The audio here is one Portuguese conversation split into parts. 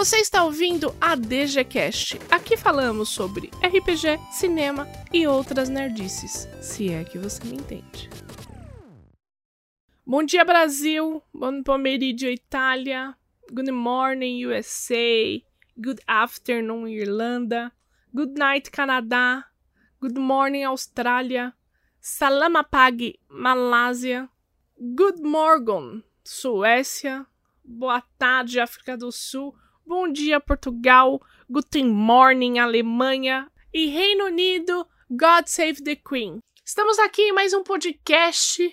Você está ouvindo a DGCast. Aqui falamos sobre RPG, cinema e outras nerdices, se é que você me entende. Bom dia, Brasil. Bom pomeriggio, Itália. Good morning, USA. Good afternoon, Irlanda. Good night, Canadá. Good morning, Austrália. Salamapag, Malásia. Good morning, Suécia. Boa tarde, África do Sul. Bom dia, Portugal. Guten morning, Alemanha. E Reino Unido, God Save the Queen. Estamos aqui em mais um podcast.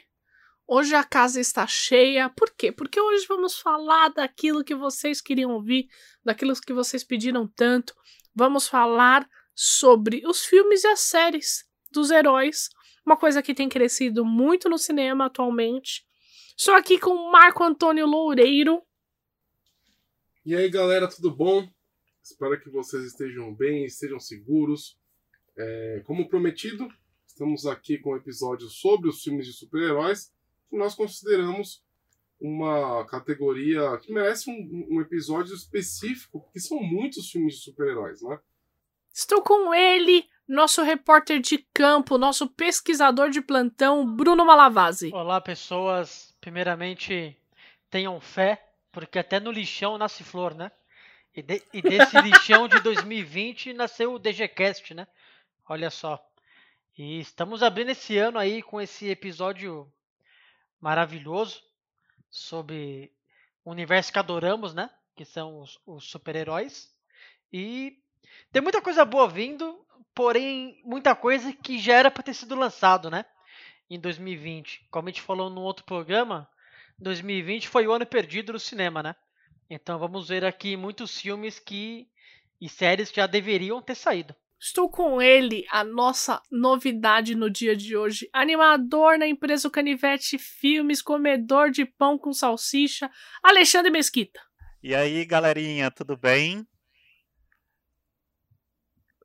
Hoje a casa está cheia. Por quê? Porque hoje vamos falar daquilo que vocês queriam ouvir, daquilo que vocês pediram tanto. Vamos falar sobre os filmes e as séries dos heróis. Uma coisa que tem crescido muito no cinema atualmente. Estou aqui com Marco Antônio Loureiro. E aí, galera, tudo bom? Espero que vocês estejam bem, estejam seguros. É, como prometido, estamos aqui com um episódio sobre os filmes de super-heróis que nós consideramos uma categoria que merece um, um episódio específico, porque são muitos filmes de super-heróis, né? Estou com ele, nosso repórter de campo, nosso pesquisador de plantão, Bruno Malavasi. Olá, pessoas. Primeiramente, tenham fé porque até no lixão nasce flor, né? E, de, e desse lixão de 2020 nasceu o DGCast, né? Olha só. E estamos abrindo esse ano aí com esse episódio maravilhoso sobre o universo que adoramos, né? Que são os, os super-heróis. E tem muita coisa boa vindo, porém muita coisa que já era para ter sido lançado, né? Em 2020. Como a gente falou num outro programa, 2020 foi o ano perdido no cinema, né? Então vamos ver aqui muitos filmes que e séries que já deveriam ter saído. Estou com ele, a nossa novidade no dia de hoje. Animador na empresa Canivete Filmes, comedor de pão com salsicha, Alexandre Mesquita. E aí, galerinha, tudo bem?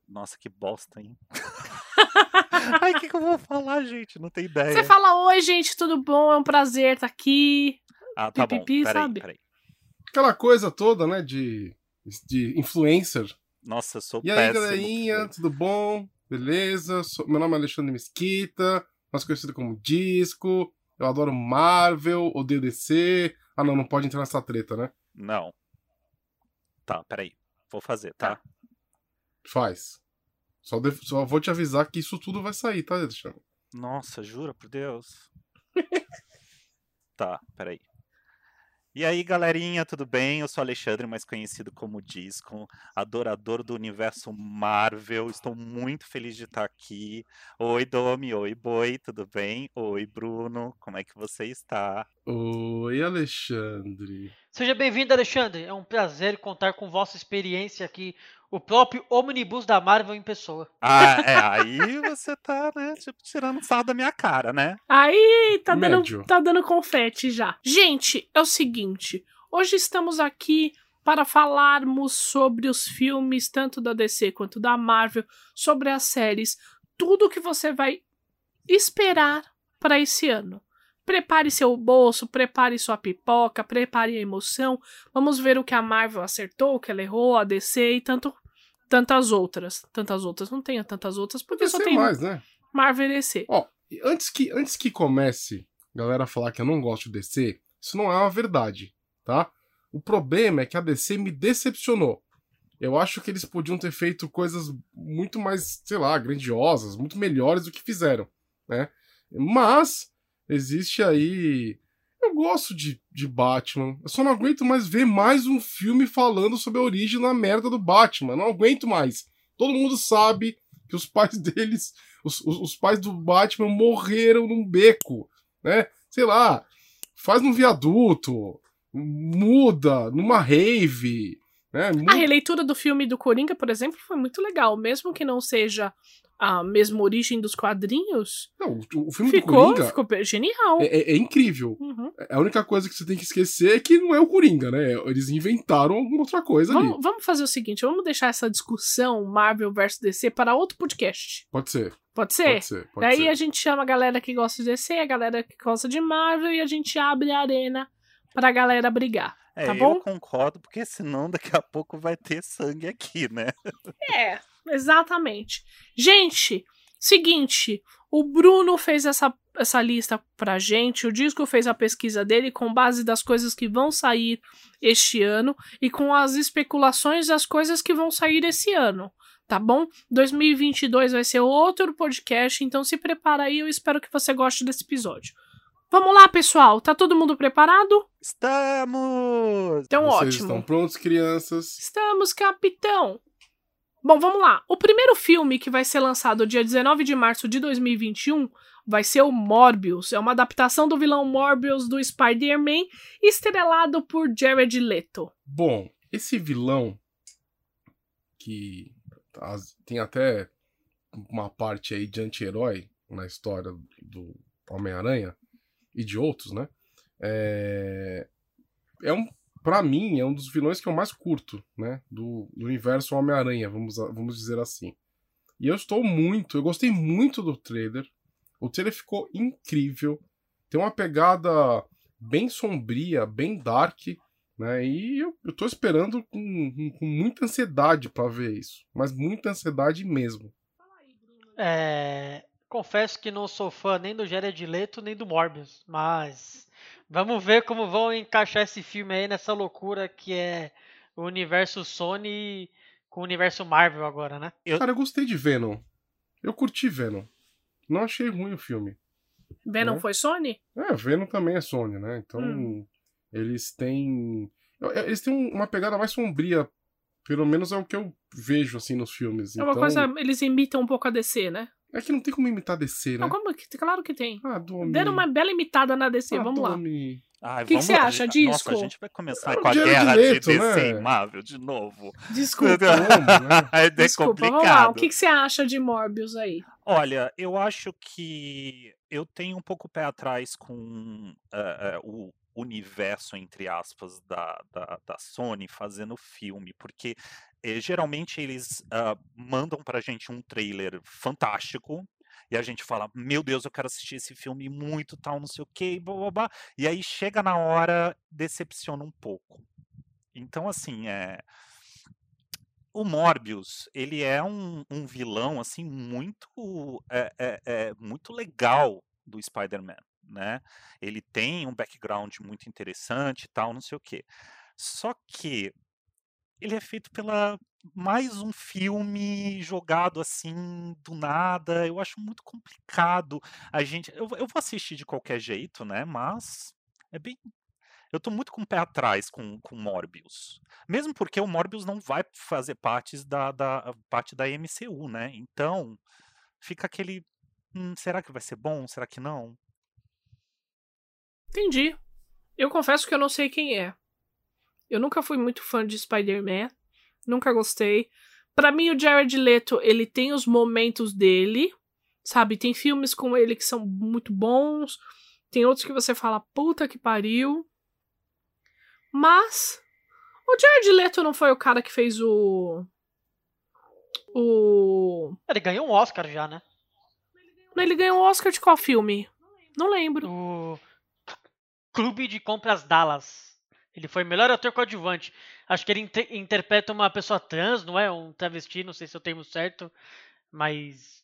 Nossa, que bosta, hein? Ai, o que, que, eu vou falar, gente? Não tem ideia. Você fala, oi, gente, tudo bom? É um prazer estar aqui. Ah, tá Pipipi, bom. Peraí, sabe? peraí. Aquela coisa toda, né, de, de influencer. Nossa, eu sou E aí, galerinha, tudo bom? Beleza? Sou... Meu nome é Alexandre Mesquita, mais conhecido como Disco. Eu adoro Marvel, odeio DC. Ah, não, não pode entrar nessa treta, né? Não. Tá, peraí. Vou fazer, tá? Faz. Só, de... Só vou te avisar que isso tudo vai sair, tá, Alexandre? Nossa, jura por Deus. tá, peraí. E aí, galerinha, tudo bem? Eu sou Alexandre, mais conhecido como Disco, adorador do universo Marvel. Estou muito feliz de estar aqui. Oi, Domi. Oi, Boi. Tudo bem? Oi, Bruno. Como é que você está? Oi, Alexandre. Seja bem-vindo, Alexandre. É um prazer contar com vossa experiência aqui o próprio ônibus da Marvel em pessoa. Ah, é, aí você tá, né, tipo, tirando sarro da minha cara, né? Aí tá dando, tá dando confete já. Gente, é o seguinte, hoje estamos aqui para falarmos sobre os filmes, tanto da DC quanto da Marvel, sobre as séries, tudo que você vai esperar para esse ano. Prepare seu bolso, prepare sua pipoca, prepare a emoção. Vamos ver o que a Marvel acertou, o que ela errou, a DC e tanto tantas outras. Tantas outras, não tenha tantas outras, porque só tem mais, né? Marvel e DC. Ó, antes que, antes que comece a galera falar que eu não gosto de DC, isso não é uma verdade, tá? O problema é que a DC me decepcionou. Eu acho que eles podiam ter feito coisas muito mais, sei lá, grandiosas, muito melhores do que fizeram, né? Mas existe aí. Eu gosto de, de Batman. Eu só não aguento mais ver mais um filme falando sobre a origem da merda do Batman. Não aguento mais. Todo mundo sabe que os pais deles, os, os, os pais do Batman morreram num beco, né? Sei lá, faz num viaduto, muda numa rave, né? A Mu- releitura do filme do Coringa, por exemplo, foi muito legal. Mesmo que não seja a mesma origem dos quadrinhos, Não, o, o filme do ficou, Coringa ficou genial. é, é- é incrível. Uhum. A única coisa que você tem que esquecer é que não é o Coringa, né? Eles inventaram alguma outra coisa ali. Vamos, vamos fazer o seguinte, vamos deixar essa discussão Marvel versus DC para outro podcast. Pode ser. Pode ser? Pode ser. Pode Daí ser. a gente chama a galera que gosta de DC, a galera que gosta de Marvel e a gente abre a arena pra galera brigar. É, Tá eu bom? concordo, porque senão daqui a pouco vai ter sangue aqui, né? É, exatamente. Gente, seguinte, o Bruno fez essa, essa lista pra gente, o Disco fez a pesquisa dele com base das coisas que vão sair este ano e com as especulações das coisas que vão sair esse ano, tá bom? 2022 vai ser outro podcast, então se prepara aí, eu espero que você goste desse episódio. Vamos lá, pessoal, tá todo mundo preparado? Estamos! Então Vocês ótimo. estão prontos, crianças? Estamos, capitão! Bom, vamos lá. O primeiro filme que vai ser lançado dia 19 de março de 2021 vai ser o Morbius. É uma adaptação do vilão Morbius do Spider-Man, estrelado por Jared Leto. Bom, esse vilão que tem até uma parte aí de anti-herói na história do Homem-Aranha e de outros, né? É, é um, para mim, é um dos vilões que eu mais curto, né? Do, do universo Homem-Aranha, vamos, vamos dizer assim. E eu estou muito, eu gostei muito do trailer. O trailer ficou incrível. Tem uma pegada bem sombria, bem dark, né? E eu, eu tô esperando com, com- muita ansiedade pra ver isso. Mas muita ansiedade mesmo. É, confesso que não sou fã nem do Jared Leto nem do Morbius, mas vamos ver como vão encaixar esse filme aí nessa loucura que é o universo Sony com o universo Marvel agora, né? Eu- Cara, eu gostei de Venom. Eu curti Venom. Não achei ruim o filme. Venom É. foi Sony? É, Venom também é Sony, né? Então, Hum. eles têm. Eles têm um- uma pegada mais sombria. Pelo menos é o que eu vejo, assim, nos filmes. É uma então, coisa. Eles imitam um pouco a DC, né? É que não tem como imitar DC, né? Não, como que, claro que tem. Ah, Domi. Deram uma bela imitada na DC, ah, vamos lá. Domi. Ai, Que que vamos- você acha, Nossa, Disco? a gente vai começar É o com a guerra Leto, de DC né? e Marvel de novo. Desculpa. Né? É Desculpa, complicado. vamos lá. O que, que você acha de Morbius aí? Olha, eu acho que eu tenho um pouco o pé atrás com eh, eh, o universo, entre aspas, da, da, da Sony fazendo filme, porque eh, geralmente eles ah, mandam pra gente um trailer fantástico. E a gente fala, meu Deus, eu quero assistir esse filme muito, tal, não sei o quê, e blá, blá, blá. E aí chega na hora, decepciona um pouco. Então, assim, é, o Morbius, ele é um, um vilão, assim, muito, é, é, é, muito legal do Spider-Man, né? Ele tem um background muito interessante e tal, não sei o quê. Só que ele é feito pela mais um filme jogado assim do nada. Eu acho muito complicado. A gente, eu, eu vou assistir de qualquer jeito, né? Mas é bem eu tô muito com o pé atrás com, com Morbius. Mesmo porque o Morbius não vai fazer partes da, da, parte da MCU, né? Então, fica aquele. "Hum, será que vai ser bom? Será que não? Entendi. Eu confesso que eu não sei quem é. Eu nunca fui muito fã de Spider-Man. Nunca gostei. Pra mim, o Jared Leto, ele tem os momentos dele. Sabe? Tem filmes com ele que são muito bons. Tem outros que você fala, puta que pariu. Mas. O Jared Leto não foi o cara que fez o. O. Ele ganhou um Oscar já, né? Ele ganhou o Oscar de qual filme? Não lembro. O Clube de Compras Dallas. Ele foi melhor ator coadjuvante. Acho que ele inter- interpreta uma pessoa trans, não é? Um travesti, não sei se é o termo certo. Mas.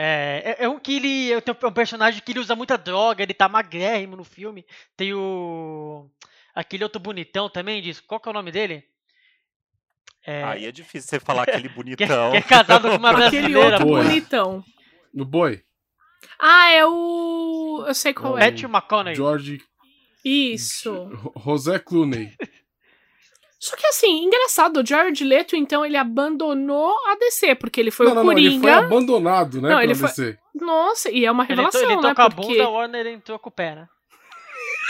É, é, é um que ele. É um personagem que ele usa muita droga, ele tá magrérrimo no filme. Tem o. Aquele outro bonitão também, diz. Qual que é o nome dele? É, Aí é difícil você falar aquele que, bonitão. que é casado com uma Aquele brasileira. outro pô. Boa. bonitão. No Boi, Ah, é o. Eu sei qual O- é. Matthew McConaughey. George Isso. José Clooney. Só que assim, engraçado, o Jared Leto, então, ele abandonou a DC, porque ele foi não, o não, não, ele foi Coringa. abandonado, né, Não, ele foi- DC. Nossa, e é uma Ele, to, revelação, ele né? toca a Porque... bunda, a Warner entrou com o pé, né?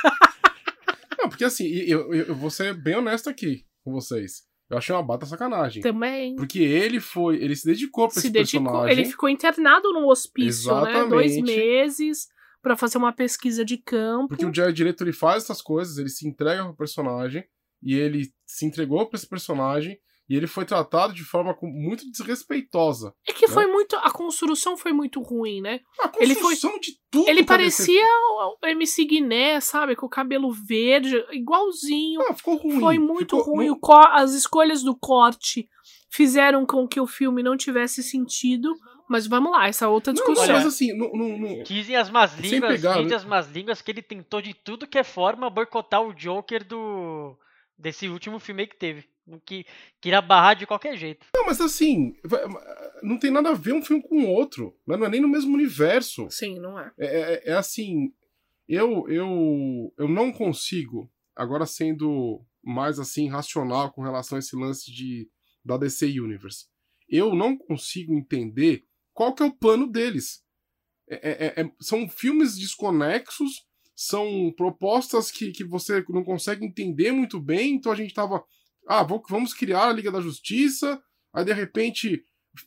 Não, porque assim, eu, eu, eu vou ser bem honesto aqui com vocês. Eu achei uma bata sacanagem. Também Porque ele foi, ele se dedicou pra se esse dedicou. personagem. Ele ficou internado num hospício, né? Dois Exatamente. meses pra fazer uma pesquisa de campo. Porque o Jared Leto ele faz essas coisas, ele se entrega pro personagem e ele se entregou pra esse personagem E ele foi tratado de forma muito desrespeitosa. É que Né? foi muito. A construção foi muito ruim, né? A Ele foi- construção de tudo. Ele parecia o MC Guiné, sabe? Com o cabelo verde, igualzinho. Ah, ficou ruim. Foi muito Ficou- ruim. As escolhas do corte fizeram com que o filme não tivesse sentido. Mas vamos lá, essa outra Não, discussão. mas assim, não, não, não- Dizem as más línguas, pegar, dizem né? as más línguas que ele tentou de tudo que é forma boicotar o Joker do desse último filme aí que teve. Que queria barrar de qualquer jeito. não, mas assim, não tem nada a ver um filme com o outro. né? Não é nem no mesmo universo. Sim, não é. É, é- é assim, eu, eu, eu não consigo, agora sendo mais assim racional com relação a esse lance de, da DC Universe, eu não consigo entender qual que é o plano deles. É- é- é- são filmes desconexos, são propostas que, que você não consegue entender muito bem, então a gente tava, ah, vamos criar a Liga da Justiça, aí de repente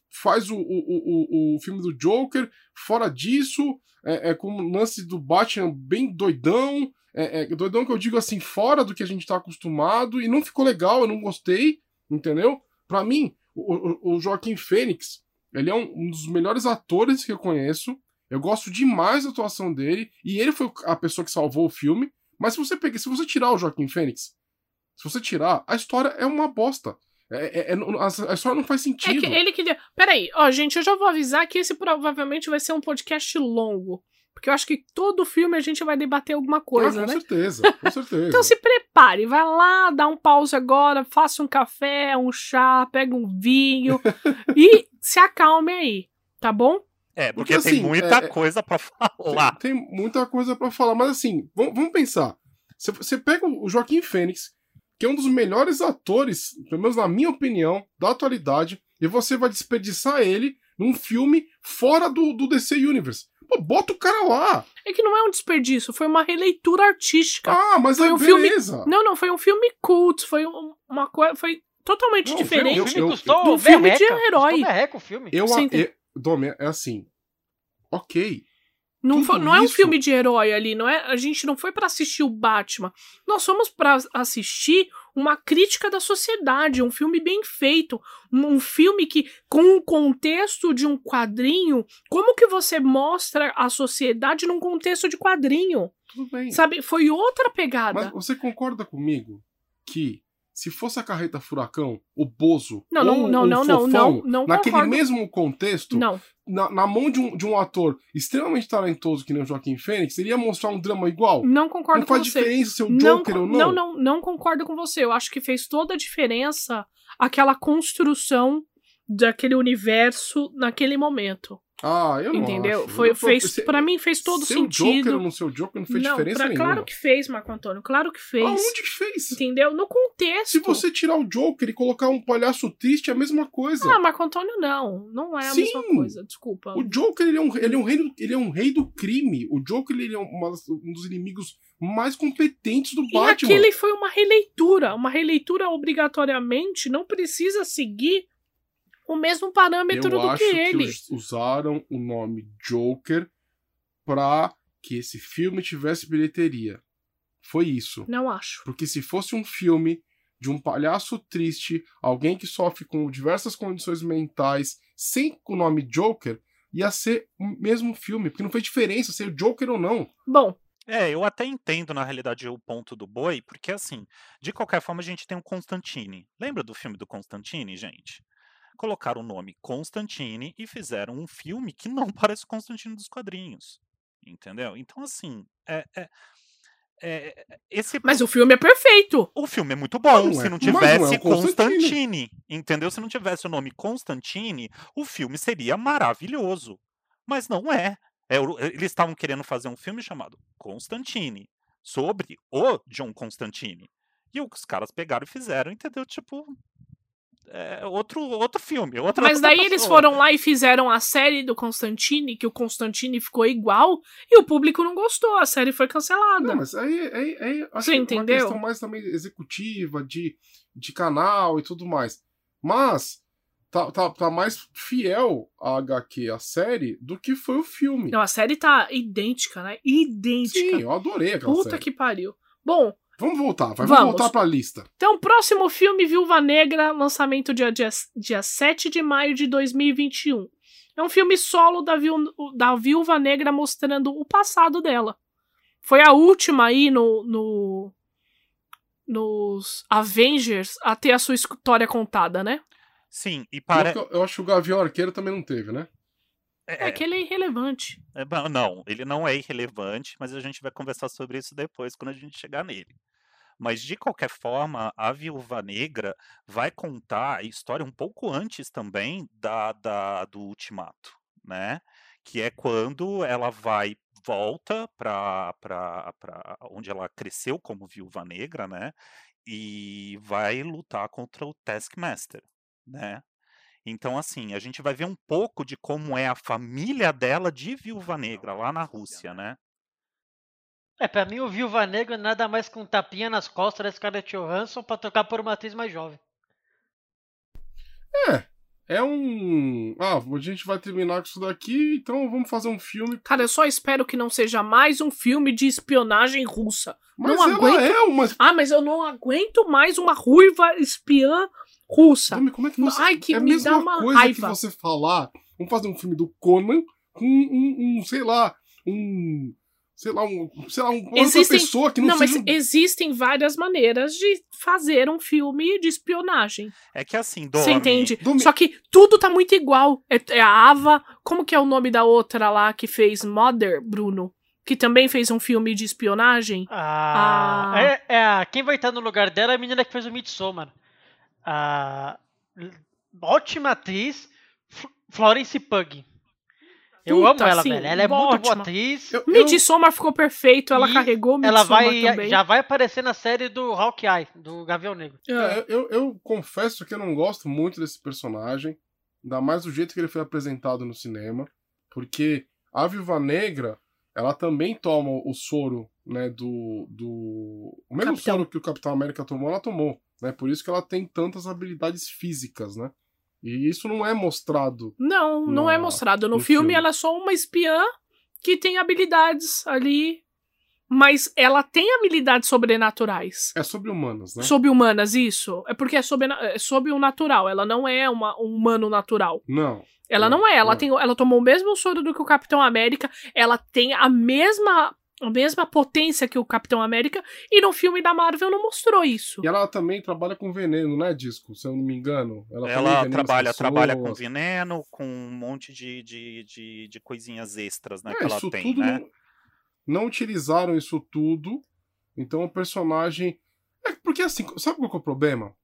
faz o, o, o, o filme do Joker, fora disso, é, é com o lance do Batman bem doidão, é, é, doidão que eu digo assim, fora do que a gente tá acostumado, e não ficou legal, eu não gostei, entendeu? Pra mim, o, o, o Joaquim Fênix, ele é um, um dos melhores atores que eu conheço, eu gosto demais da atuação dele, e ele foi a pessoa que salvou o filme, mas se você pegar, se você tirar o Joaquim Fênix, se você tirar, a história é uma bosta. É, é- é- a, história não faz É sentido. que ele queria. Peraí, ó, gente, eu já vou avisar que esse provavelmente vai ser um podcast longo. Porque eu acho que todo filme a gente vai debater alguma coisa, ah, com né? certeza, com certeza. Então se prepare, vai lá, dá um pause agora, faça um café, um chá, pega um vinho e se acalme aí, tá bom? É, Porque, porque, tem assim, muita é- é- coisa pra Tem, falar. tem muita coisa pra falar, mas assim, vamos, vamos pensar. Você, você pega o Joaquim Fênix, que é um dos melhores atores, pelo menos na minha opinião, da atualidade, e você vai desperdiçar ele num filme fora do, do DC Universe. Pô, bota o cara lá! É que não é um desperdício, foi uma releitura artística. Ah, mas Foi é um filme- beleza! Não, não, foi um filme cult, foi um- uma coisa, foi totalmente Não, diferente. eu- filme eu- custou do filme de herói. Custou o filme. Eu, eu- Domi, é assim. Ok. Não, foi- não é um filme de herói ali, não é? A gente não foi pra assistir o Batman. Nós fomos pra assistir uma crítica da sociedade, um filme bem feito, um filme que com o contexto de um quadrinho, como que você mostra a sociedade num contexto de quadrinho? Tudo bem. Sabe? Foi outra pegada. Mas você concorda comigo que se fosse a carreta furacão, o Bozo, Não, não, ou não, o não, não, Fofão, não, não naquele concordo. mesmo contexto, Não, na, na mão de um, de um ator extremamente talentoso que nem o Joaquim Fênix, ele ia mostrar um drama igual? não concordo não com faz você. diferença ser o Não, Joker ou não, não? não, não concordo com você. Eu acho que fez toda a diferença aquela construção daquele universo naquele momento. Ah, eu não entendeu? acho. Foi, Eu- fez, se- para mim fez todo Joker ou sentido. não ser o Joker não fez não, diferença pra- nenhuma. claro que fez, Marco Antônio. Claro que fez. Aonde que fez? Entendeu? No contexto. Se você tirar o Joker e colocar um palhaço triste, é a mesma coisa. Ah, Marco Antônio, não. Não é a Sim. mesma coisa. Desculpa. O Joker, ele é, um, ele, é um rei do, ele é um rei do crime. O Joker, ele é uma um dos inimigos mais competentes do E Batman. aquele foi uma releitura. Uma releitura obrigatoriamente não precisa seguir o mesmo parâmetro Eu do acho que que ele. us- usaram o nome Joker pra que esse filme tivesse bilheteria. Foi isso. Não acho. Porque se fosse um filme de um palhaço triste, alguém que sofre com diversas condições mentais, sem o nome Joker, ia ser o mesmo filme. Porque não fez diferença ser o Joker ou não. Bom, É, eu até entendo, na realidade, o ponto do boi, porque assim, de qualquer forma, a gente tem o Constantine. Lembra do filme do Constantine, gente? Colocaram o nome Constantine e fizeram um filme que não parece o Constantine dos quadrinhos. Entendeu? Então, assim, é, é- é- esse mas o filme é perfeito. o filme é muito bom Não se é- não mas não é tivesse Constantine. Constantine. Entendeu? Se não tivesse o nome Constantine, o filme seria maravilhoso. Mas não é. É, o- eles estavam querendo fazer um filme chamado Constantine, sobre o John Constantine. E os caras pegaram e fizeram, entendeu? Tipo. É outro, outro filme. Outra, Mas outra daí eles foram lá e fizeram a série do Constantine, que o Constantine ficou igual, e o público não gostou, a série foi cancelada. Não, mas aí, aí, aí acho Você que é entendeu? uma questão mais também executiva, de, de canal e tudo mais. Mas tá, tá, tá mais fiel a HQ, a série, do que foi o filme. Não, a série tá idêntica, né? Idêntica. Sim, eu adorei aquela Puta série. que pariu. Bom, Vamos voltar, vai, vamos. Vamos. voltar pra lista. Então, próximo filme, Viúva Negra, lançamento dia, dia, dia 7 de maio de 2021. É um filme solo da, viú, da Viúva Negra mostrando o passado dela. Foi a última aí no, no nos Avengers a ter a sua história contada, né? Sim, e Eu, para. eu acho que o Gavião Arqueiro também não teve, né? É, que ele é irrelevante. É, não, ele não é irrelevante, mas a gente vai conversar sobre isso depois, quando a gente chegar nele. Mas, de qualquer forma, a Viúva Negra vai contar a história um pouco antes também da, da- do Ultimato, né? Que é quando ela vai, volta para onde ela cresceu como Viúva Negra, né? E vai lutar contra o Taskmaster, né? Então, assim, a gente vai ver um pouco de como é a família dela de Viúva Negra lá na Rússia, né? É, pra mim o Viúva Negra é nada mais que um tapinha nas costas da Scarlett Johansson pra tocar por uma atriz mais jovem. É um. Ah, a gente vai terminar com isso daqui, então vamos fazer um filme. Cara, eu só espero que não seja mais um filme de espionagem russa. Mas Não ela aguento. é uma. Ah, mas eu não aguento mais uma ruiva espiã russa. Domi, como é que você. Ai, que é me mesma dá uma coisa raiva. que você falar. Vamos fazer um filme do Conan com um, um, sei lá, um. Sei lá, um. Sei lá, um, uma outra Existem- pessoa que não, Não, mas seja. um- existem várias maneiras de fazer um filme de espionagem. É que assim, Você Domi, entende? Domi- Só que tudo tá muito igual. É, é a Ava. Como que é o nome da outra lá que fez Mother, Bruno? Que também fez um filme de espionagem? Ah, Ah. É, é a- quem vai estar no lugar dela é a menina que fez o Midsommar. A ótima atriz, Florence Pugh. Eu Puta, amo ela, sim, velho. Ela é muito boa atriz. Eu- eu- Midsommar ficou perfeito, ela E carregou Ela Midsommar vai, também. já vai aparecer na série do Hawkeye, do Gavião Negro. É. É, eu, eu confesso que eu não gosto muito desse personagem, ainda mais do jeito que ele foi apresentado no cinema, porque a Viúva Negra, ela também toma o soro, né, do... do... O mesmo Capitão. soro que o Capitão América tomou, ela tomou, né, por isso que ela tem tantas habilidades físicas, né, e isso não é mostrado. Não, não é mostrado. No, no filme, filme. ela é só uma espiã que tem habilidades ali. Mas ela tem habilidades sobrenaturais. É sobre humanos, né? Sobre-humanas, isso. É porque é sobre, é sobre o natural. Ela não é uma, um humano natural. Não. Ela Não, não é. Ela, não. tem, ela tomou o mesmo soro do que o Capitão América. Ela tem a mesma, a mesma potência que o Capitão América. E no filme da Marvel não mostrou isso. E ela também trabalha com veneno, né, Disco? Se eu não me engano. Ela, ela trabalha, trabalha com veneno, com um monte de, de, de, de coisinhas extras, né, É, que ela isso tem, tudo né? não, não utilizaram isso tudo. Então o personagem. É porque assim, sabe qual que é o problema?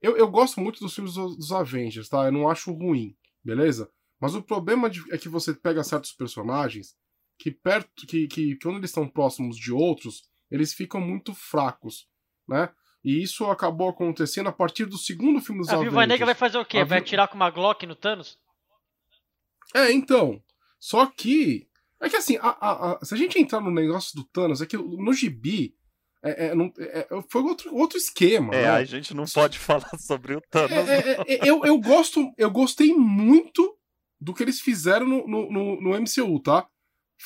Eu, eu gosto muito dos filmes dos, dos Avengers, tá? Eu não acho ruim, beleza? Mas o problema de- é que você pega certos personagens que perto. que, que, que quando eles estão próximos de outros, eles ficam muito fracos, né? E isso acabou acontecendo a partir do segundo filme dos A Avengers. Viúva Negra vai fazer o quê? A Vai Vi- atirar com uma Glock no Thanos? É, então. Só que. É que assim, a- a- a- se a gente entrar no negócio do Thanos, é que no gibi. É, é, não- é- é- foi outro, outro esquema. É, né? a gente não pode falar sobre o Thanos. É, é, é, eu, eu gosto. Eu gostei muito do que eles fizeram no, no, no- no MCU, tá?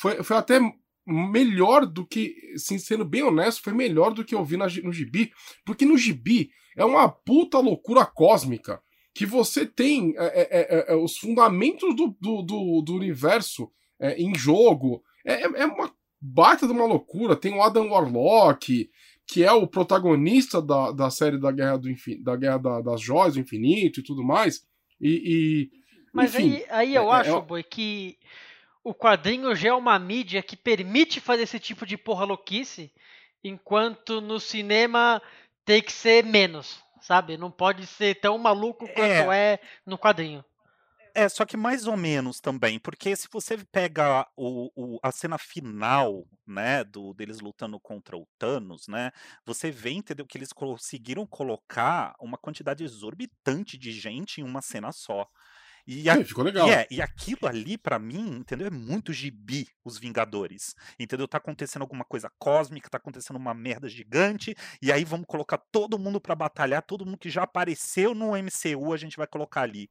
Foi, foi até melhor do que. Sim, sendo bem honesto, foi melhor do que eu vi na no gibi. Porque no gibi é uma puta loucura cósmica. Que você tem é, é, é, é, os fundamentos do, do, do, do universo é, em jogo. É, é- é uma baita de uma loucura. Tem o Adam Warlock, que é o protagonista da, da série da Guerra, do Infin... da Guerra da- das Joias do Infinito e tudo mais. E. e- Mas enfim, aí, aí eu é- é- acho, é- Boi, que o quadrinho já é uma mídia que permite fazer esse tipo de porra louquice, enquanto no cinema tem que ser menos, sabe? Não pode ser tão maluco quanto é, no quadrinho. É, só que mais ou menos também, porque se você pega o, o- a cena final, né, do, deles lutando contra o Thanos, né, você vê, entendeu, que eles conseguiram colocar uma quantidade exorbitante de gente em uma cena só. E, a- Sim, ficou legal. e, é, e aquilo ali, pra mim, entendeu, é muito gibi, os Vingadores, entendeu? Tá acontecendo alguma coisa cósmica, tá acontecendo uma merda gigante, e aí vamos colocar todo mundo pra batalhar, todo mundo que já apareceu no MCU, a gente vai colocar ali.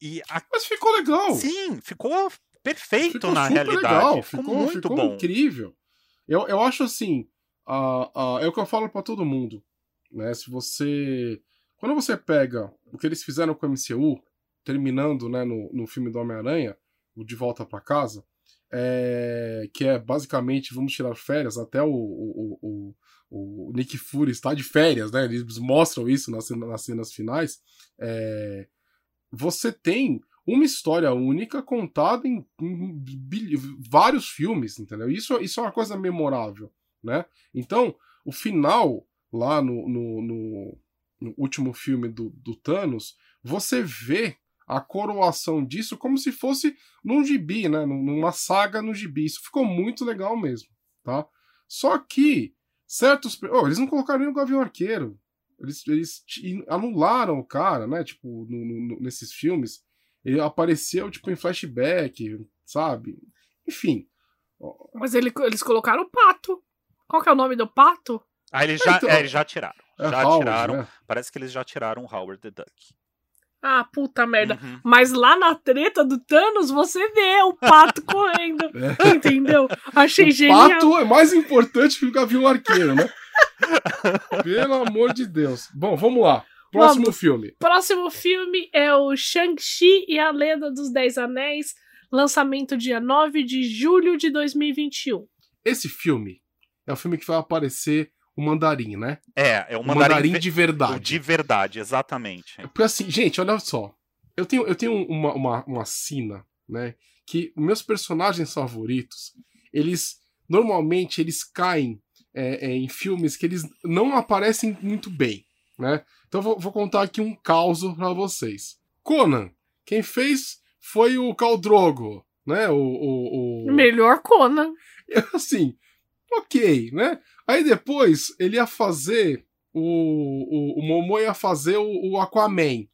E a Mas ficou legal. Sim, ficou perfeito ficou na super realidade. legal. Ficou, Ficou, muito ficou bom. incrível. Eu, eu acho assim. ah, ah, é o que eu falo para todo mundo. Né? Se você. Quando você pega o que eles fizeram com o MCU, terminando né, no, no filme do Homem-Aranha, o De Volta para Casa, é, que é basicamente vamos tirar férias, até o, o, o, o, Nick Fury está de férias, né? Eles mostram isso nas, nas cenas finais. É, você tem uma história única contada em, em, vários filmes, entendeu? Isso, isso é uma coisa memorável, né? Então, o final, lá no, no, no, no último filme do, do Thanos, você vê a coroação disso como se fosse num gibi, né? Numa saga no gibi. Isso ficou muito legal mesmo, tá? Só que certos... Oh, eles não colocaram nem o Gavião Arqueiro. Eles, eles anularam o cara, né? Tipo, no, no, nesses filmes. Ele apareceu, tipo, em flashback, sabe? Enfim. Mas ele, eles colocaram o pato. Qual que é o nome do pato? Ah, eles já, então, é, eles já tiraram. É já Howard, tiraram. Né? Parece que eles já tiraram o Howard the Duck. Ah, puta merda. Uhum. Mas lá na treta do Thanos, você vê o pato correndo. É. Entendeu? Achei o genial. O pato é mais importante que o Gavião Arqueiro, né? Pelo amor de Deus. Bom, vamos lá. Próximo Vamos. filme. Próximo filme é o Shang-Chi e a Lenda dos Dez Anéis, lançamento dia 9 de julho de 2021. Esse filme é o filme que vai aparecer o mandarim, né? É, é o mandarim, o mandarim de verdade. De verdade, exatamente. Porque assim, gente, olha só. Eu tenho, eu tenho uma, uma, uma sina, né? Que meus personagens favoritos, eles normalmente eles caem é, é, em filmes que eles não aparecem muito bem, né? Então vou, vou contar aqui um caos para vocês. Conan, quem fez foi o Caldrogo, né? O, o, o... melhor Conan. Assim, ok, né? Aí depois ele ia fazer o, o, o Momo ia fazer o, o Aquaman. Eu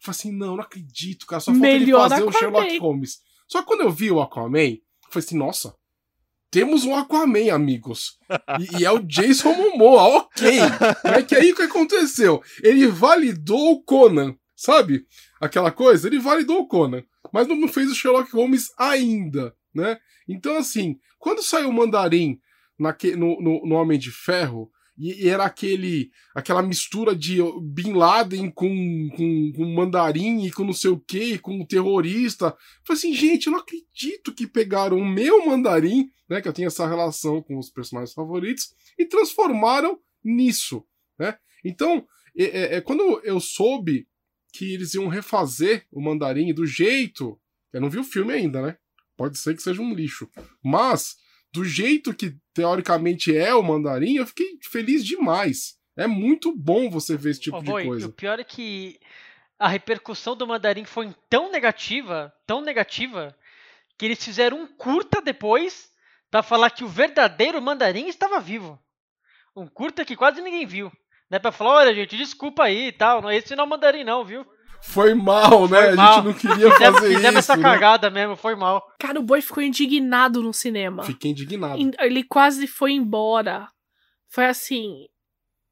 falei assim, não, não acredito, cara. Só falta Melhor ele fazer Aquaman. o Sherlock Holmes. Só que quando eu vi o Aquaman, eu falei assim, nossa, temos um Aquaman, amigos. E, e é o Jason Momoa, ok. É que aí o que aconteceu? Ele validou o Conan, sabe? Aquela coisa, ele validou o Conan. Mas não fez o Sherlock Holmes ainda, né? Então, assim, quando saiu o Mandarim naque, no, no, no Homem de Ferro, e, era aquele aquela mistura de Bin Laden com, com, com mandarim e com não sei o que, com terrorista. Eu falei assim, gente, eu não acredito que pegaram o meu mandarim, né, que eu tinha essa relação com os personagens favoritos, e transformaram nisso, né? Então, é, é, é quando eu soube que eles iam refazer o mandarim do jeito, eu não vi o filme ainda, né? Pode ser que seja um lixo, mas do jeito que teoricamente é o mandarim, eu fiquei feliz demais. É muito bom você ver esse tipo oh, de boy, coisa. O pior é que a repercussão do mandarim foi tão negativa, tão negativa, que eles fizeram um curta depois para falar que o verdadeiro mandarim estava vivo. Um curta que quase ninguém viu. Né, pra falar, olha, gente, desculpa aí e tal. Não, esse não é o mandarim, não, viu? Foi mal, né? Foi mal. A gente não queria fazer isso. Fizemos essa né? cagada mesmo, foi mal. Cara, o boy ficou indignado no cinema. Fiquei indignado. Ele quase foi embora. Foi assim.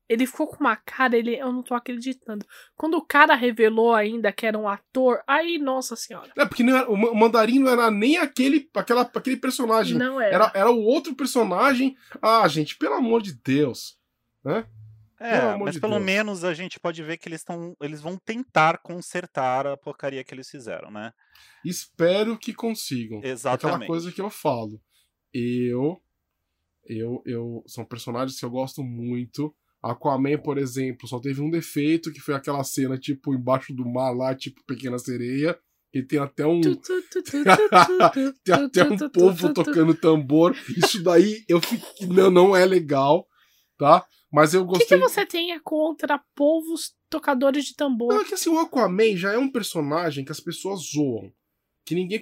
Ele ficou com uma cara, ele, eu não tô acreditando. Quando o cara revelou ainda que era um ator, aí, nossa senhora. É, porque era, o Mandarim não era nem aquele, aquela, aquele personagem. Não era. era. Era o outro personagem. Ah, gente, pelo amor de Deus. Né? É, mas de pelo Deus. menos a gente pode ver que eles estão. Eles vão tentar consertar a porcaria que eles fizeram, né? Espero que consigam. Exatamente. Aquela coisa que eu falo. Eu. Eu, eu. São personagens que eu gosto muito. Aquaman, por exemplo, só teve um defeito, que foi aquela cena, tipo, embaixo do mar lá, tipo, Pequena Sereia. E tem até um. tem até um povo tocando tambor. Isso daí eu fiquei. Não, não é legal, tá? Mas eu gostei. O que, que você tem contra povos tocadores de tambor? Não, é que assim, o Aquaman já é um personagem que as pessoas zoam. Que ninguém.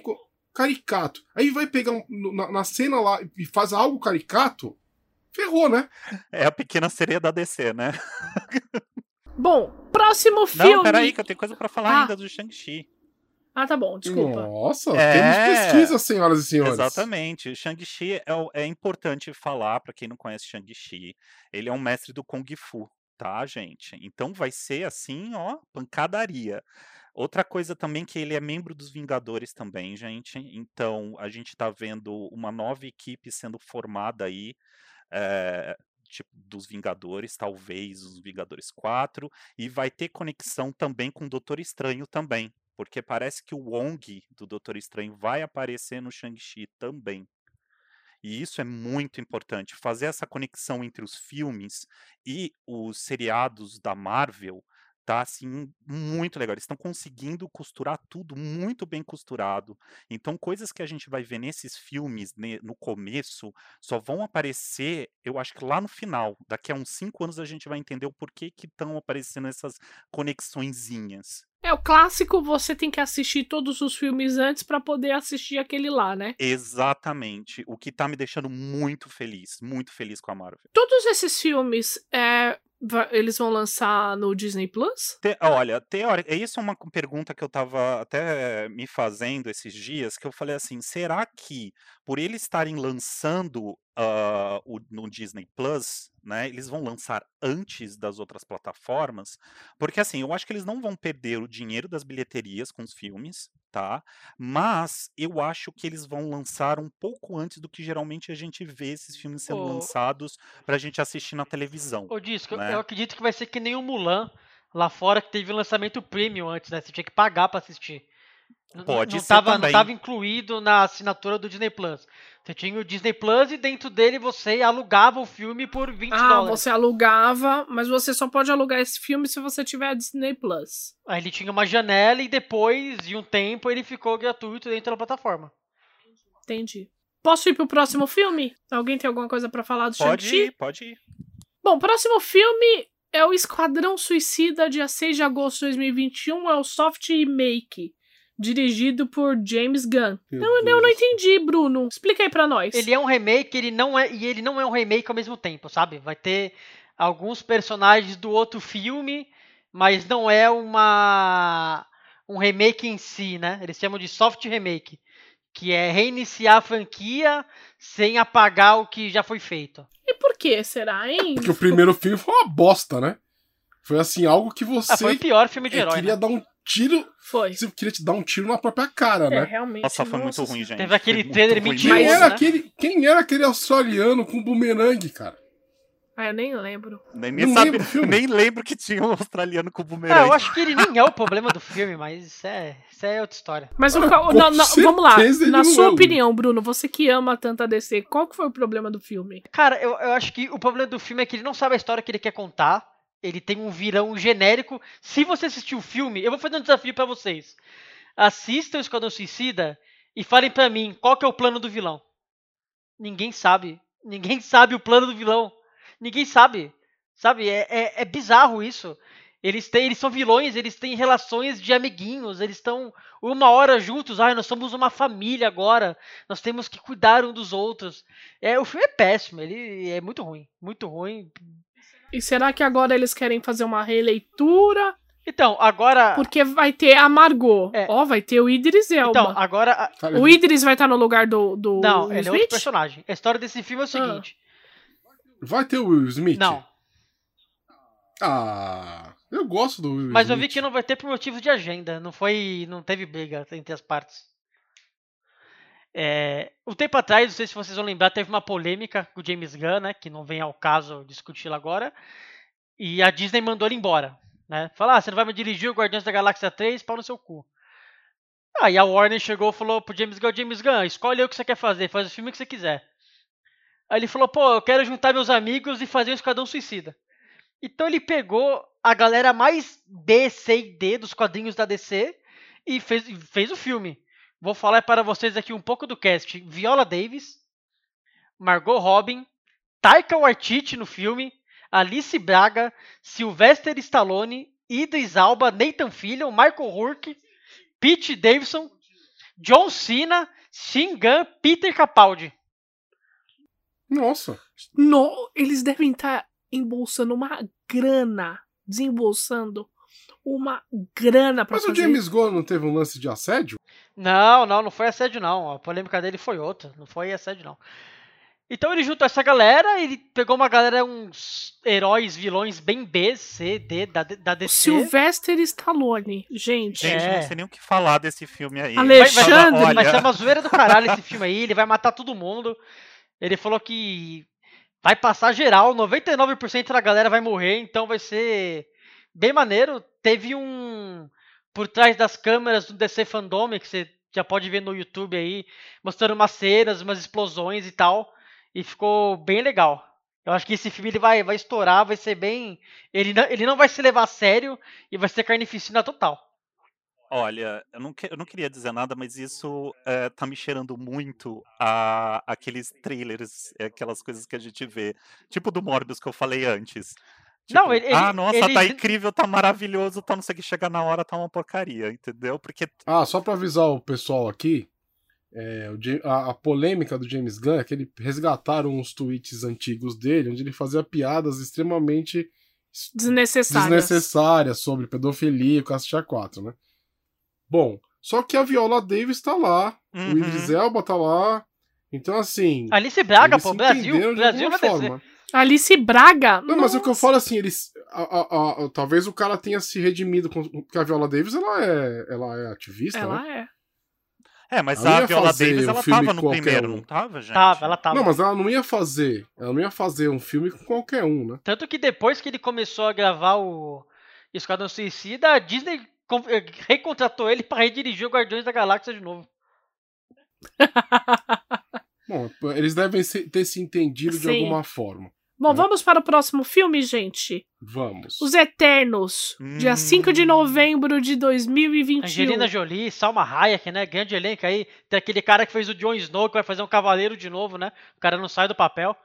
Caricato. Aí vai pegar um, na, na, cena lá e faz algo caricato. Ferrou, né? É a pequena sereia da DC, né? Bom, próximo filme. Não, peraí, que eu tenho coisa para falar ah. ainda do Shang-Chi. Ah, tá bom, desculpa. Nossa, é... temos pesquisa, senhoras e senhores. Exatamente. Shang-Chi é, é, importante falar para quem não conhece Shang-Chi. Ele é um mestre do Kung Fu, tá, gente? Então vai ser assim, ó, pancadaria. Outra coisa também que ele é membro dos Vingadores também, gente. Então a gente tá vendo uma nova equipe sendo formada aí. É, tipo, dos Vingadores, talvez os Vingadores 4, e vai ter conexão também com o Doutor Estranho também, porque parece que o Wong do Doutor Estranho vai aparecer no Shang-Chi também. E isso é muito importante, fazer essa conexão entre os filmes e os seriados da Marvel tá assim muito legal. Eles estão conseguindo costurar tudo muito bem costurado. Então, coisas que a gente vai ver nesses filmes né, no começo só vão aparecer, eu acho que lá no final. Daqui a uns cinco anos a gente vai entender o porquê que estão aparecendo essas conexõezinhas. É o clássico, você tem que assistir todos os filmes antes para poder assistir aquele lá, né? Exatamente. O que tá me deixando muito feliz, muito feliz com a Marvel. Todos esses filmes, é, eles vão lançar no Disney Plus? Te- olha, teórica, isso é uma pergunta que eu tava até me fazendo esses dias, que eu falei assim, será que por eles estarem lançando ah, o- no Disney Plus, né, eles vão lançar antes das outras plataformas? Porque assim, eu acho que eles não vão perder o dinheiro das bilheterias com os filmes, tá? Mas eu acho que eles vão lançar um pouco antes do que geralmente a gente vê esses filmes sendo Ô. lançados pra gente assistir na televisão. Ô, Disco, né? eu acredito que vai ser que nem o Mulan lá fora que teve lançamento premium antes, né? Você tinha que pagar pra assistir. Pode não ser tava, também. Não tava incluído na assinatura do Disney Plus. Você tinha o Disney Plus e dentro dele você alugava o filme por 20 Ah, dólares. você alugava, mas você só pode alugar esse filme se você tiver a Disney Plus. Aí ele tinha uma janela e depois de um tempo ele ficou gratuito dentro da plataforma. Entendi. Posso ir pro próximo filme? Alguém tem alguma coisa pra falar do Pode ir, pode ir. Bom, próximo filme é o Esquadrão Suicida, dia 6 de agosto de 2021. É o soft remake, dirigido por James Gunn. Eu, eu não entendi, Bruno. Explica aí pra nós. Ele é um remake, ele não é e ele não é um remake ao mesmo tempo, sabe? Vai ter alguns personagens do outro filme, mas não é uma um remake em si, né? Eles chamam de soft remake, que é reiniciar a franquia sem apagar o que já foi feito. E por que será, hein? Porque o primeiro filme foi uma bosta, né? Foi assim, algo que você Ah, foi o pior filme de eh, herói, queria né? dar um tiro. Foi. Você queria te dar um tiro na própria cara, É, né? realmente. Nossa, foi muito ruim, gente. Teve aquele trailer mentiroso, Quem era, né? aquele, quem era aquele australiano com bumerangue, cara? Ah, eu nem lembro. Nem, nem, sabe- lembro o filme. nem lembro que tinha um australiano com Ah, bumerangue. eu acho que ele nem é o problema do filme, mas isso é, isso é outra história. Mas o Ah, não, não, vamos lá. Na sua é opinião, Bruno, você que ama tanto a DC, qual que foi o problema do filme? Cara, eu, eu acho que o problema do filme é que ele não sabe a história que ele quer contar. Ele tem um virão genérico. Se você assistir o filme, eu vou fazer um desafio pra vocês. Assistam o Esquadrão Suicida e falem pra mim qual que é o plano do vilão. Ninguém sabe. Ninguém sabe o plano do vilão. Ninguém sabe. Sabe? É, é, é bizarro isso. Eles, têm, eles são vilões, eles têm relações de amiguinhos, eles estão uma hora juntos. Ai, nós somos uma família agora. Nós temos que cuidar um dos outros. É, o filme é péssimo, ele é muito ruim. Muito ruim. E será que agora eles querem fazer uma releitura? Então, agora. Porque vai ter a Margot. É. Ó, vai ter o Idris Elba. Então, agora. O Idris vai estar no lugar do, do Não, Will ele é Smith? outro personagem. A história desse filme é o seguinte. Vai ter o Will Smith? Não, Ah, eu gosto do Will mas eu vi Smith. que não vai ter por motivos de agenda. Não foi. Não teve briga entre as partes. É, um tempo atrás, não sei se vocês vão lembrar, teve uma polêmica com o James Gunn, né? Que não vem ao caso discuti-la agora. E a Disney mandou ele embora. Né? Falar, ah, você não vai me dirigir o Guardiões da Galáxia 3, pau no seu cu. Aí a Warner chegou e falou pro James Gunn, James Gunn, escolhe o que você quer fazer, faz o filme que você quiser. Aí ele falou, pô, eu quero juntar meus amigos e fazer um Esquadrão Suicida. Então ele pegou a galera mais B, C e D dos quadrinhos da DC e fez, fez o filme. Vou falar para vocês aqui um pouco do cast. Viola Davis, Margot Robin, Taika Waititi no filme, Alice Braga, Sylvester Stallone, Idris Alba, Nathan Fillion, Michael Rourke, Pete Davidson, John Cena, Shingan, Peter Capaldi. Nossa. No, eles devem estar embolsando uma grana, desembolsando uma grana pra Mas o fazer. James Gunn não teve um lance de assédio? Não, não, não foi assédio não. A polêmica dele foi outra. Não foi assédio não. Então ele juntou essa galera, ele pegou uma galera, uns heróis, vilões bem B, C, D, da, da O DC. Sylvester Stallone, gente. Gente, É. não sei nem o que falar desse filme aí. Ale- Vai, vai, Alexandre! vai ser uma zoeira do caralho esse filme aí, ele vai matar todo mundo. Ele falou que vai passar geral, 99% da galera vai morrer, então vai ser bem maneiro. Teve um por trás das câmeras do DC Fandom, que você já pode ver no YouTube aí, mostrando umas cenas, umas explosões e tal, e ficou bem legal. Eu acho que esse filme ele vai, vai estourar, vai ser bem. Ele não, ele não vai se levar a sério e vai ser carnificina total. Olha, eu não, que- eu não queria dizer nada, mas isso eh, tá me cheirando muito a aqueles trailers, eh, aquelas coisas que a gente vê. Tipo do Morbius que eu falei antes. Não, Tipo, ele- ele- ah, nossa, tá ele- incrível, tá maravilhoso, tá não sei o que, chega na hora, tá uma porcaria, entendeu? Porque Ah, só pra avisar o pessoal aqui, é, o a, a polêmica do James Gunn é que ele resgataram uns tweets antigos dele, onde ele fazia piadas extremamente Desnecessárias. desnecessárias sobre pedofilia e o Cacete 4, né? Bom, só que a Viola Davis tá lá, o Uhum. Idris Elba tá lá, então assim... Alice Braga, pô, Brasil, Brasil alguma na DC. Alice Braga? Não, mas o que eu falo assim, eles. a- a- a- talvez o cara tenha se redimido com. Porque a Viola Davis ela é, ela é ativista, né? Ela é. É, mas Ela a Viola Davis, um ela tava no primeiro, um. não tava, gente? Tava, ela tava. Não, mas ela não ia fazer. Ela não ia fazer um filme com qualquer um, né? Tanto que depois que ele começou a gravar o Esquadrão Suicida, a Disney eh, recontratou ele para redirigir o Guardiões da Galáxia de novo. Bom, eles devem ter se entendido de Sim. alguma forma. Bom, É. vamos para o próximo filme, gente. Vamos. Os Eternos, dia Hum. 5 de novembro de 2021. Angelina Jolie, Salma Hayek, né? Grande elenco aí. Tem aquele cara que fez o Jon Snow, que vai fazer um cavaleiro de novo, né? O cara não sai do papel.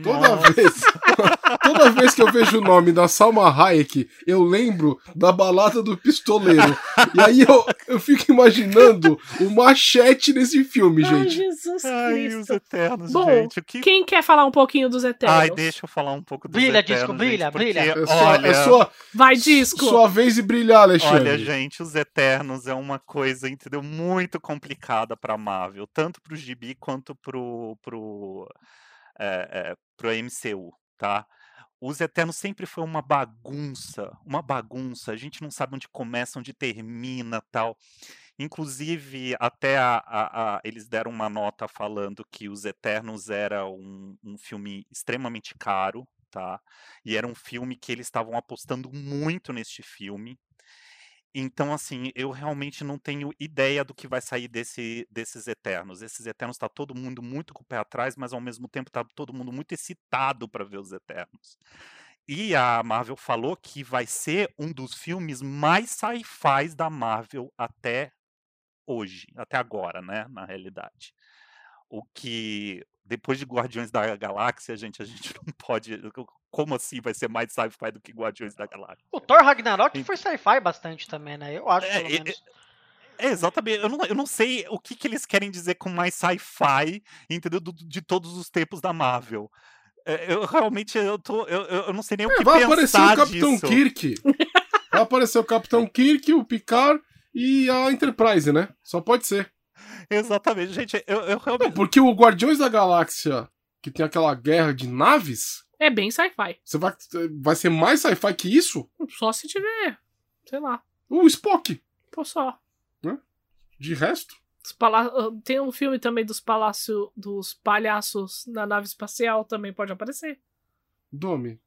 Toda Nossa. vez, toda vez que eu vejo o nome da Salma Hayek, eu lembro da balada do pistoleiro. E aí eu, eu fico imaginando o machete nesse filme, Ai, gente. Jesus Ai, os. Eternos, Bom, gente. Que... Quem quer falar um pouquinho dos Eternos? Ai, deixa eu falar um pouco dos Brilha, Eternos, Disco, brilha, gente, porque, brilha. É sua, Olha, é sua, Vai, disco. sua vez de brilhar, Alexandre. Olha, gente, os Eternos é uma coisa, entendeu? Muito complicada pra Marvel, tanto pro gibi quanto pro, pro, é, é, pro MCU, tá? Os Eternos sempre foi uma bagunça, uma bagunça. A gente não sabe onde começa, onde termina, tal. Inclusive, até a- a- a- eles deram uma nota falando que Os Eternos era um, um filme extremamente caro, tá? E era um filme que eles estavam apostando muito neste filme. Então, assim, eu realmente não tenho ideia do que vai sair desse, desses Eternos. Esses Eternos tá todo mundo muito com o pé atrás, mas ao mesmo tempo tá todo mundo muito excitado para ver os Eternos. E a Marvel falou que vai ser um dos filmes mais sci-fi da Marvel até hoje, até agora, né, na realidade. O que depois de Guardiões da Galáxia, gente, a gente não pode, como assim vai ser mais sci-fi do que Guardiões da Galáxia? O Thor Ragnarok foi sci-fi bastante também, né? Eu acho, É, pelo é, menos. É, exatamente. Eu não, eu não sei o que, que eles querem dizer com mais sci-fi, entendeu? Do- de todos os tempos da Marvel. É, eu realmente eu tô. Eu, eu não sei nem o É, que vai aparecer pensar o Capitão disso. Kirk. Vai aparecer o Capitão Kirk, o Picard e a Enterprise, né? Só pode ser. Exatamente, gente. Eu, eu Não, realmente. porque o Guardiões da Galáxia, que tem aquela guerra de naves, É bem sci-fi. você vai, vai ser mais sci-fi que isso? Só se tiver, sei lá, O Spock. pô só. De resto. Pala- Tem um filme também dos palácios dos palhaços na nave espacial, também pode aparecer. Domi.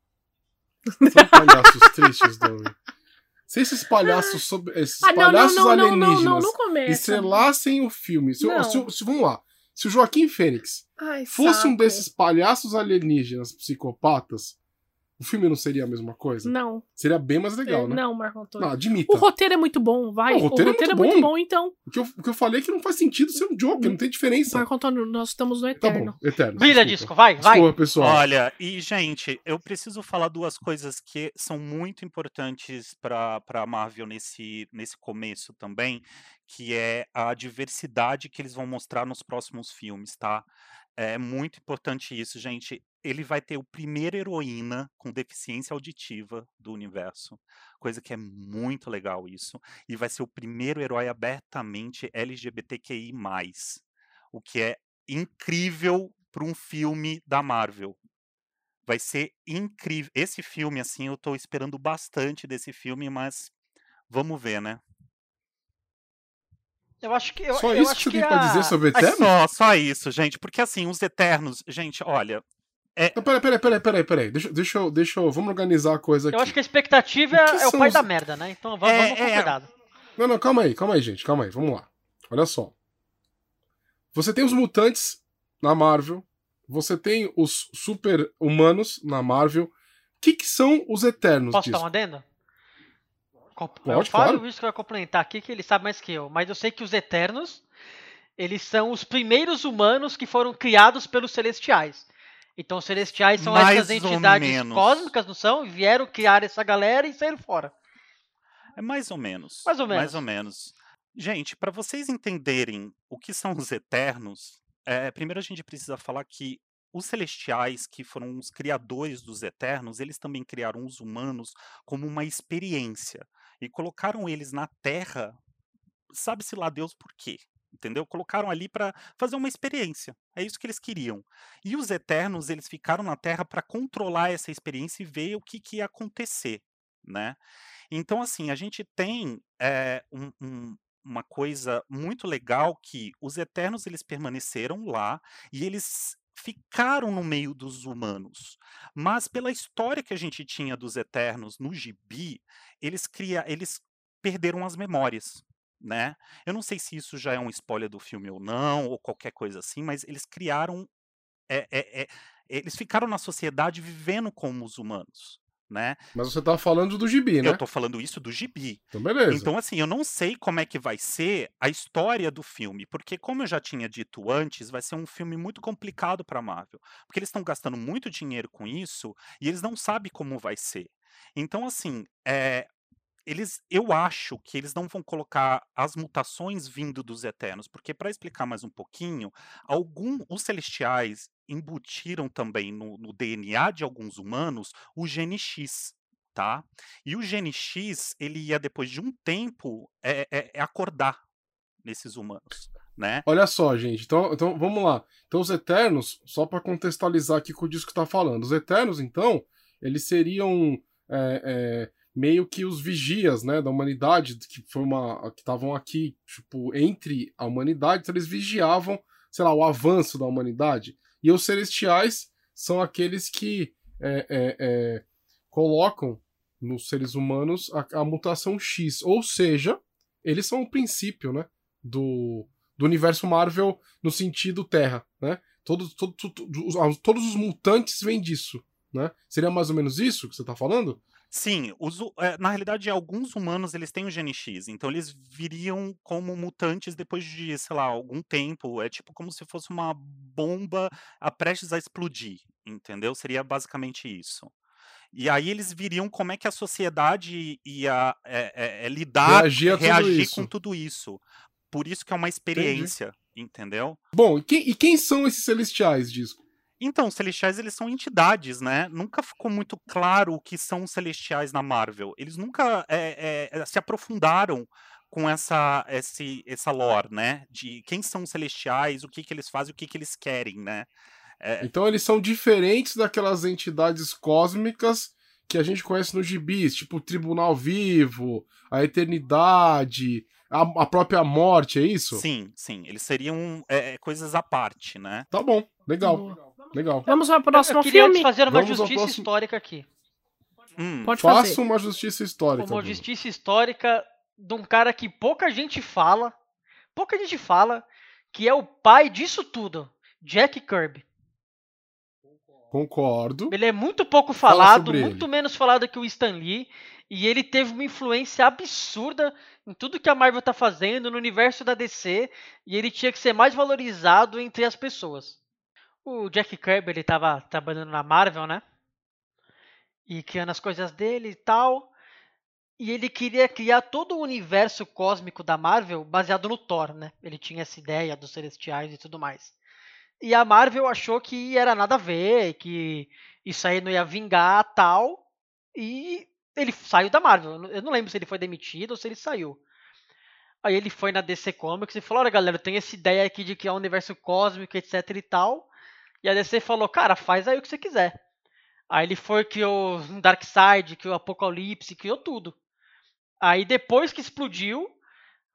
São palhaços tristes, Domi. Se esses palhaços sobre. Esses Ah, não, palhaços não, não, alienígenas estrelassem o filme. Se, se, se- vamos lá. Se o Joaquim Fênix Ai, fosse um saco. desses palhaços alienígenas psicopatas, o filme não seria a mesma coisa? Não, Seria bem mais legal, é, né? não, Marco Antônio. Não, admita. O roteiro é muito bom, vai. O roteiro é é muito muito bom. bom, então. O que, eu, o que eu falei é que não faz sentido ser um Joker, não tem diferença. Marco Antônio, nós estamos no Tá Eterno. bom, eterno. Brilha, desculpa. disco, vai, vai. Desculpa, pessoal. Olha, e gente, eu preciso falar duas coisas que são muito importantes para a Marvel nesse, nesse começo também, que é a diversidade que eles vão mostrar nos próximos filmes, tá? É muito importante isso, gente. Ele vai ter o primeiro heroína com deficiência auditiva do universo, coisa que é muito legal isso. E vai ser o primeiro herói abertamente LGBTQI+, o que é incrível para um filme da Marvel. Vai ser incrível. Esse filme, assim, eu tô esperando bastante desse filme, mas vamos ver, né? Eu acho que. Eu, Só eu isso acho que você tem a- pra dizer sobre a- Eterno? Só, só isso, gente. Porque assim, os Eternos, gente, olha, Não, peraí, peraí, peraí, peraí, peraí. Deixa, deixa, eu, deixa eu. Vamos organizar a coisa aqui. Eu acho que a expectativa O que é, é o pai os- da merda, né? Então vamos, É, vamos com é. cuidado. Não, não, calma aí, calma aí, gente, calma aí, vamos lá. Olha só. Você tem os mutantes na Marvel, você tem os super-humanos na Marvel. O que, que são os Eternos Posso disso? dar um adendo? Com- eu Pode, falo claro. isso que eu ia complementar aqui, que ele sabe mais que eu. Mas eu sei que os Eternos, eles são os primeiros humanos que foram criados pelos Celestiais. Então os Celestiais são Mais essas entidades cósmicas, não são? Vieram criar essa galera e saíram fora. É mais ou menos. Mais ou menos. Mais ou menos. Gente, para vocês entenderem o que são os Eternos, é, primeiro a gente precisa falar que os Celestiais, que foram os criadores dos Eternos, eles também criaram os humanos como uma experiência e colocaram eles na Terra, sabe-se lá Deus por quê. Entendeu? Colocaram ali para fazer uma experiência. É isso que eles queriam. E os Eternos, eles ficaram na Terra para controlar essa experiência e ver o que, que ia acontecer, né? Então, assim, a gente tem eh, um- um- uma coisa muito legal que os Eternos eles permaneceram lá e eles ficaram no meio dos humanos. Mas pela história que a gente tinha dos Eternos no gibi, eles cria, eles perderam as memórias. Né? Eu não sei se isso já é um spoiler do filme ou não, ou qualquer coisa assim, mas eles criaram. é, é, é, eles ficaram na sociedade vivendo como os humanos. Né? Mas você tá falando do gibi, né? Eu tô falando isso do gibi. Então, beleza. Então, assim, eu não sei como é que vai ser a história do filme, porque, como eu já tinha dito antes, vai ser um filme muito complicado pra Marvel. Porque eles estão gastando muito dinheiro com isso e eles não sabem como vai ser. Então, assim, é, eles, eu acho que eles não vão colocar as mutações vindo dos Eternos, porque, para explicar mais um pouquinho, algum, os Celestiais embutiram também no, no DNA de alguns humanos o gene X. Tá? E o gene X, ele ia, depois de um tempo, é, é- é acordar nesses humanos, né? Olha só, gente. Então, então vamos lá. Então, os Eternos, só pra contextualizar aqui com o disco que tá falando. Os Eternos, então, eles seriam é, é, meio que os vigias, né, da humanidade, que foi uma. que estavam aqui, tipo, entre a humanidade, então eles vigiavam, sei lá, o avanço da humanidade. E os celestiais são aqueles que é, é, é, colocam nos seres humanos a, a mutação X. Ou seja, eles são o princípio, né? Do, do universo Marvel no sentido Terra, né? Todos, todo, todo- os- todos os mutantes vêm disso, né? Seria mais ou menos isso que você tá falando? Sim, os é, na realidade, alguns humanos eles têm o gene X, então eles viriam como mutantes depois de, sei lá, algum tempo. É tipo como se fosse uma bomba a prestes a explodir, entendeu? Seria basicamente isso. E aí eles viriam como é que a sociedade ia é, é, é, lidar, Reagir tudo reagir com tudo isso. Por isso que é uma experiência, entendeu? Bom, e quem, e quem são esses celestiais, disco? Então, os celestiais eles são entidades, né? Nunca ficou muito claro o que são os celestiais na Marvel. Eles nunca é, é, se aprofundaram com essa, esse, essa lore, né? De quem são os celestiais, o que, que eles fazem, o que, que eles querem, né? É, Então eles são diferentes daquelas entidades cósmicas que a gente conhece nos gibis, tipo o Tribunal Vivo, a Eternidade, a, a própria morte, é isso? sim, sim. Eles seriam é, coisas à parte, né? Tá bom, legal, Boa. Legal. Vamos ao Eu próximo queria filme? fazer uma Vamos justiça próximo- histórica aqui. Hum, Pode Faça fazer. uma justiça histórica. Uma Bruno. justiça histórica de um cara que pouca gente fala, pouca gente fala, que é o pai disso tudo, Jack Kirby. Concordo. Ele é muito pouco Fala falado, sobre muito ele. menos falado que o Stan Lee, e ele teve uma influência absurda em tudo que a Marvel tá fazendo no universo da DC, e ele tinha que ser mais valorizado entre as pessoas. O Jack Kirby, ele tava trabalhando na Marvel, né? E criando as coisas dele e tal. E ele queria criar todo o universo cósmico da Marvel baseado no Thor, né? Ele tinha essa ideia dos celestiais e tudo mais. E a Marvel achou que era nada a ver, que isso aí não ia vingar tal. E ele saiu da Marvel. Eu não- lembro se ele foi demitido ou se ele saiu. Aí ele foi na DC Comics e falou: Olha, galera, eu tenho essa ideia aqui de criar um universo cósmico, etc e tal. E a DC falou: Cara, faz aí o que você quiser. Aí ele foi, criou um Darkseid, criou Apocalipse, criou tudo. Aí depois que explodiu,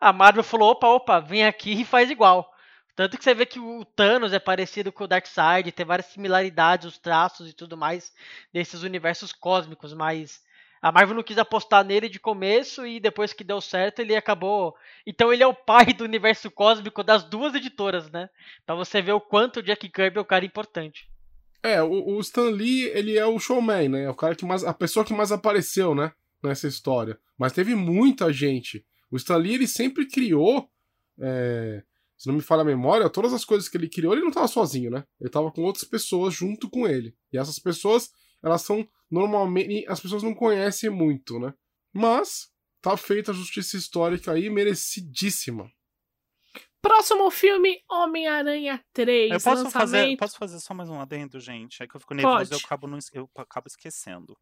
a Marvel falou: opa, opa, vem aqui e faz igual. Tanto que você vê que o Thanos é parecido com o Darkseid, tem várias similaridades, os traços e tudo mais desses universos cósmicos, mas a Marvel não quis apostar nele de começo e depois que deu certo ele acabou. Então ele é o pai do universo cósmico das duas editoras, né? Pra você ver o quanto o Jack Kirby é um cara importante. É, o, o Stan Lee, ele é o showman, né? É o cara que mais. A pessoa que mais apareceu, né? Nessa história. Mas teve muita gente. O Stan Lee, ele sempre criou. É, se não me falha a memória, todas as coisas que ele criou, ele não estava sozinho, né? Ele estava com outras pessoas junto com ele. E essas pessoas, elas são normalmente. As pessoas não conhecem muito, né? Mas tá feita a justiça histórica aí, merecidíssima. Próximo filme, Homem-Aranha 3. Eu posso lançamento... fazer, posso fazer só mais um adendo, gente? É que eu fico nervoso e eu acabo, não, eu acabo esquecendo.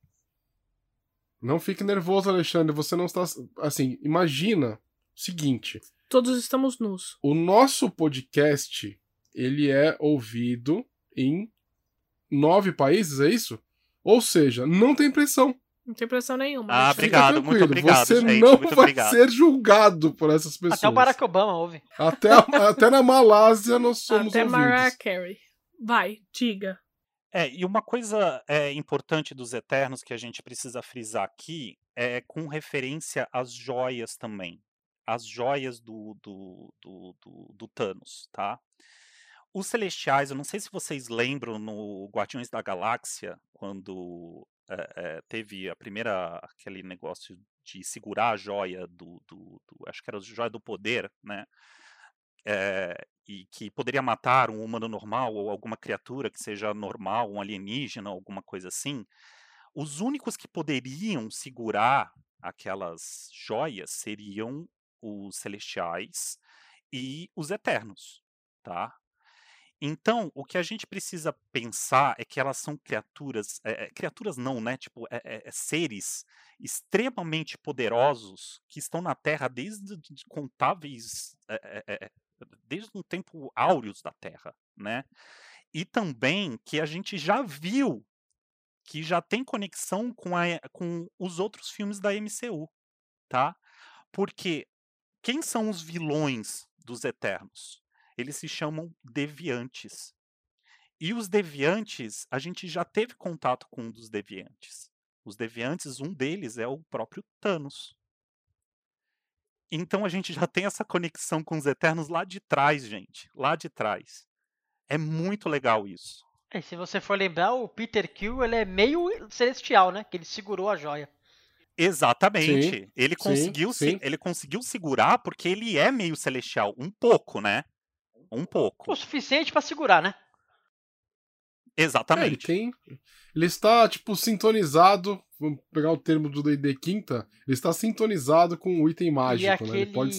Não fique nervoso, Alexandre. Você não está. Assim, imagina o seguinte: Todos estamos nus. o nosso podcast ele é ouvido em nove países, é isso? Ou seja, não tem pressão. Não tem pressão nenhuma. Ah, obrigado, muito obrigado, Você gente, não muito vai obrigado. ser julgado por essas pessoas. Até o Barack Obama ouve. Até, a- até na Malásia nós somos Até ouvidos. Mariah Carey. Vai, diga. É, e uma coisa é, importante dos Eternos que a gente precisa frisar aqui é com referência às joias também. As joias do, do, do, do, do Thanos, tá? Os Celestiais, eu não sei se vocês lembram no Guardiões da Galáxia, quando é, é, teve a primeira, aquele negócio de segurar a joia do, do, do acho que era a joia do poder, né? é, e que poderia matar um humano normal ou alguma criatura que seja normal, um alienígena, alguma coisa assim, os únicos que poderiam segurar aquelas joias seriam os celestiais e os eternos, tá? Então, o que a gente precisa pensar é que elas são criaturas, é, criaturas não, né? Tipo, é, seres extremamente poderosos que estão na Terra desde de contáveis, desde um tempo áureos da Terra, né? E também que a gente já viu que já tem conexão com, a- com os outros filmes da MCU, tá? Porque quem são os vilões dos Eternos? Eles se chamam deviantes. E os deviantes, a gente já teve contato com um dos deviantes. Os deviantes, um deles é o próprio Thanos. Então a gente já tem essa conexão com os Eternos lá de trás, gente. Lá de trás. É muito legal isso. E se você for lembrar, o Peter Quill ele é meio celestial, né? Que ele segurou a joia. Exatamente. ele sim, conseguiu se- sim. ele conseguiu segurar porque ele é meio celestial, um pouco, né? Um pouco. O suficiente pra segurar, né? É, ele Exatamente. tem. Ele está, tipo, sintonizado. Vamos pegar o termo do DD Quinta. Ele está sintonizado com o item mágico, né? Ele pode.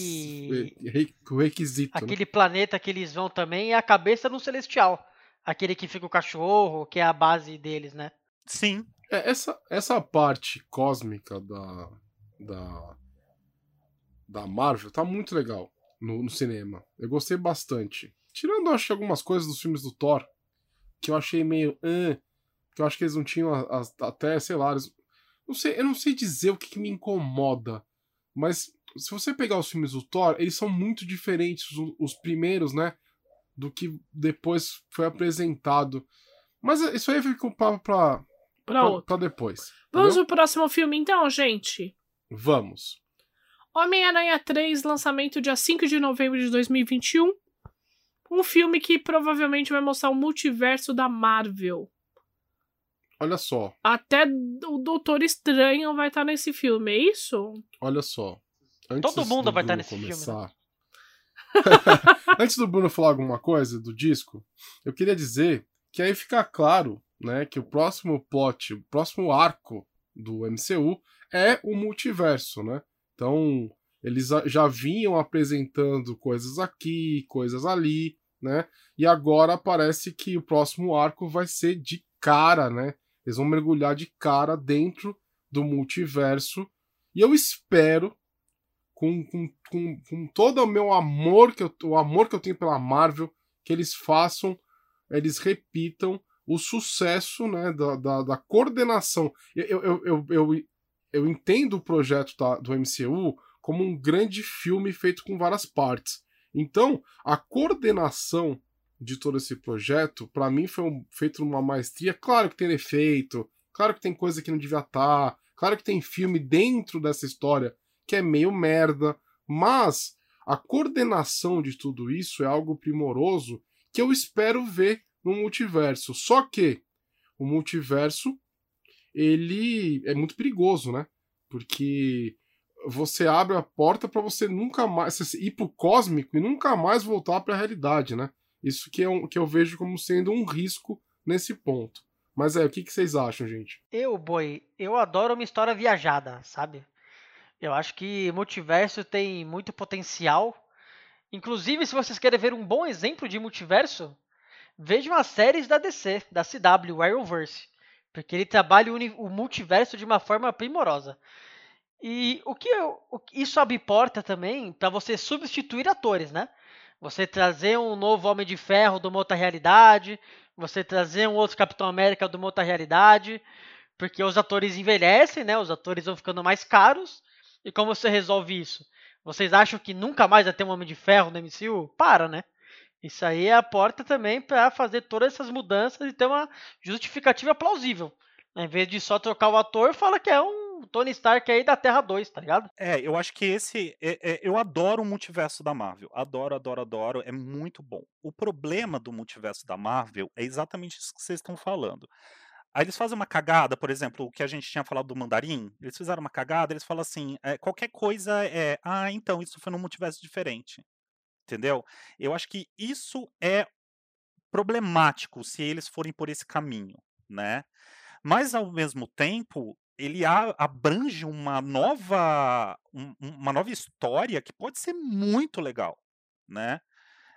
aquele- o requisito. né? Aquele planeta que eles vão também é a cabeça do celestial. Aquele que fica o cachorro, que é a base deles, né? Sim. É, essa, essa parte cósmica da, da, da Marvel tá muito legal no, no cinema. Eu gostei bastante. Tirando, acho que algumas coisas dos filmes do Thor, que eu achei meio. "Ah", que eu acho que eles não tinham a- a- até, sei lá. eles- não sei, eu não sei dizer o que, que me incomoda, mas se você pegar os filmes do Thor, eles são muito diferentes, os, os primeiros, né? Do que depois foi apresentado. Mas isso aí fica um papo pra, Pra pra, pra depois. Vamos entendeu? pro próximo filme então, gente. Vamos. Homem-Aranha 3, lançamento dia 5 de novembro de 2021. Um filme que provavelmente vai mostrar o multiverso da Marvel. Olha só, Até o Doutor Estranho vai estar nesse filme, é isso? olha só. Antes Todo mundo do vai estar Bruno nesse filme, né? começar... Antes do Bruno falar alguma coisa do disco, eu queria dizer que aí fica claro, né, que o próximo plot, o próximo arco do MCU é o multiverso, né? Então, eles já vinham apresentando coisas aqui, coisas ali, né? E agora parece que o próximo arco vai ser de cara, né? Eles vão mergulhar de cara dentro do multiverso. E eu espero, com, com, com, com todo o meu amor, que eu, o amor que eu tenho pela Marvel, que eles façam, eles repitam o sucesso né, da, da, da coordenação. Eu, eu, eu, eu, eu entendo o projeto da- do MCU como um grande filme feito com várias partes. Então, a coordenação de todo esse projeto, para mim, foi um, feito numa maestria. Claro que tem defeito, claro que tem coisa que não devia estar, tá, claro que tem filme dentro dessa história que é meio merda, mas a coordenação de tudo isso é algo primoroso que eu espero ver no multiverso. Só que o multiverso ele é muito perigoso, né? Porque você abre a porta para você nunca mais ir pro cósmico e nunca mais voltar para a realidade, né? Isso que, é um, que eu vejo como sendo um risco nesse ponto. Mas é, o que, que vocês acham, gente? Eu, boi, eu adoro uma história viajada, sabe? Eu acho que multiverso tem muito potencial. Inclusive, se vocês querem ver um bom exemplo de multiverso, vejam as séries da DC, da CW, Arrowverse. Porque ele trabalha o, multiverso de uma forma primorosa. E o que eu, isso abre porta também para você substituir atores, né? Você trazer um novo Homem de Ferro de uma outra realidade, você trazer um outro Capitão América de uma outra realidade, porque os atores envelhecem, né? Os atores vão ficando mais caros. E como você resolve isso? Vocês acham que nunca mais vai ter um Homem de Ferro no MCU? Para, né? Isso aí é a porta também para fazer todas essas mudanças e ter uma justificativa plausível. Em vez de só trocar o ator, fala que é um Tony Stark aí da Terra 2, tá ligado? É, eu acho que esse. É, é, eu adoro o multiverso da Marvel. Adoro, adoro, adoro. É muito bom. O problema do multiverso da Marvel é exatamente isso que vocês estão falando. Aí eles fazem uma cagada, por exemplo, o que a gente tinha falado do mandarim, eles fizeram uma cagada, eles falam assim, é, qualquer coisa é, ah, então, isso foi num multiverso diferente. Entendeu? Eu acho que isso é problemático se eles forem por esse caminho, né? Mas ao mesmo tempo, ele abrange uma nova um, uma nova história que pode ser muito legal, né?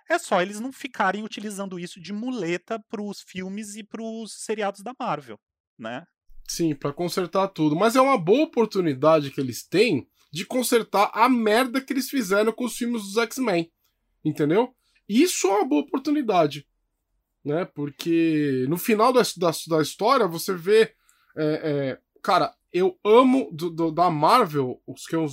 É só eles não ficarem utilizando isso de muleta para os filmes e para os seriados da Marvel, né? Sim, para consertar tudo. Mas é uma boa oportunidade que eles têm de consertar a merda que eles fizeram com os filmes dos X-Men. Entendeu? Isso é uma boa oportunidade. Né? Porque no final da, da, da história você vê. É, é, cara, eu amo do, do, da Marvel, os que eu,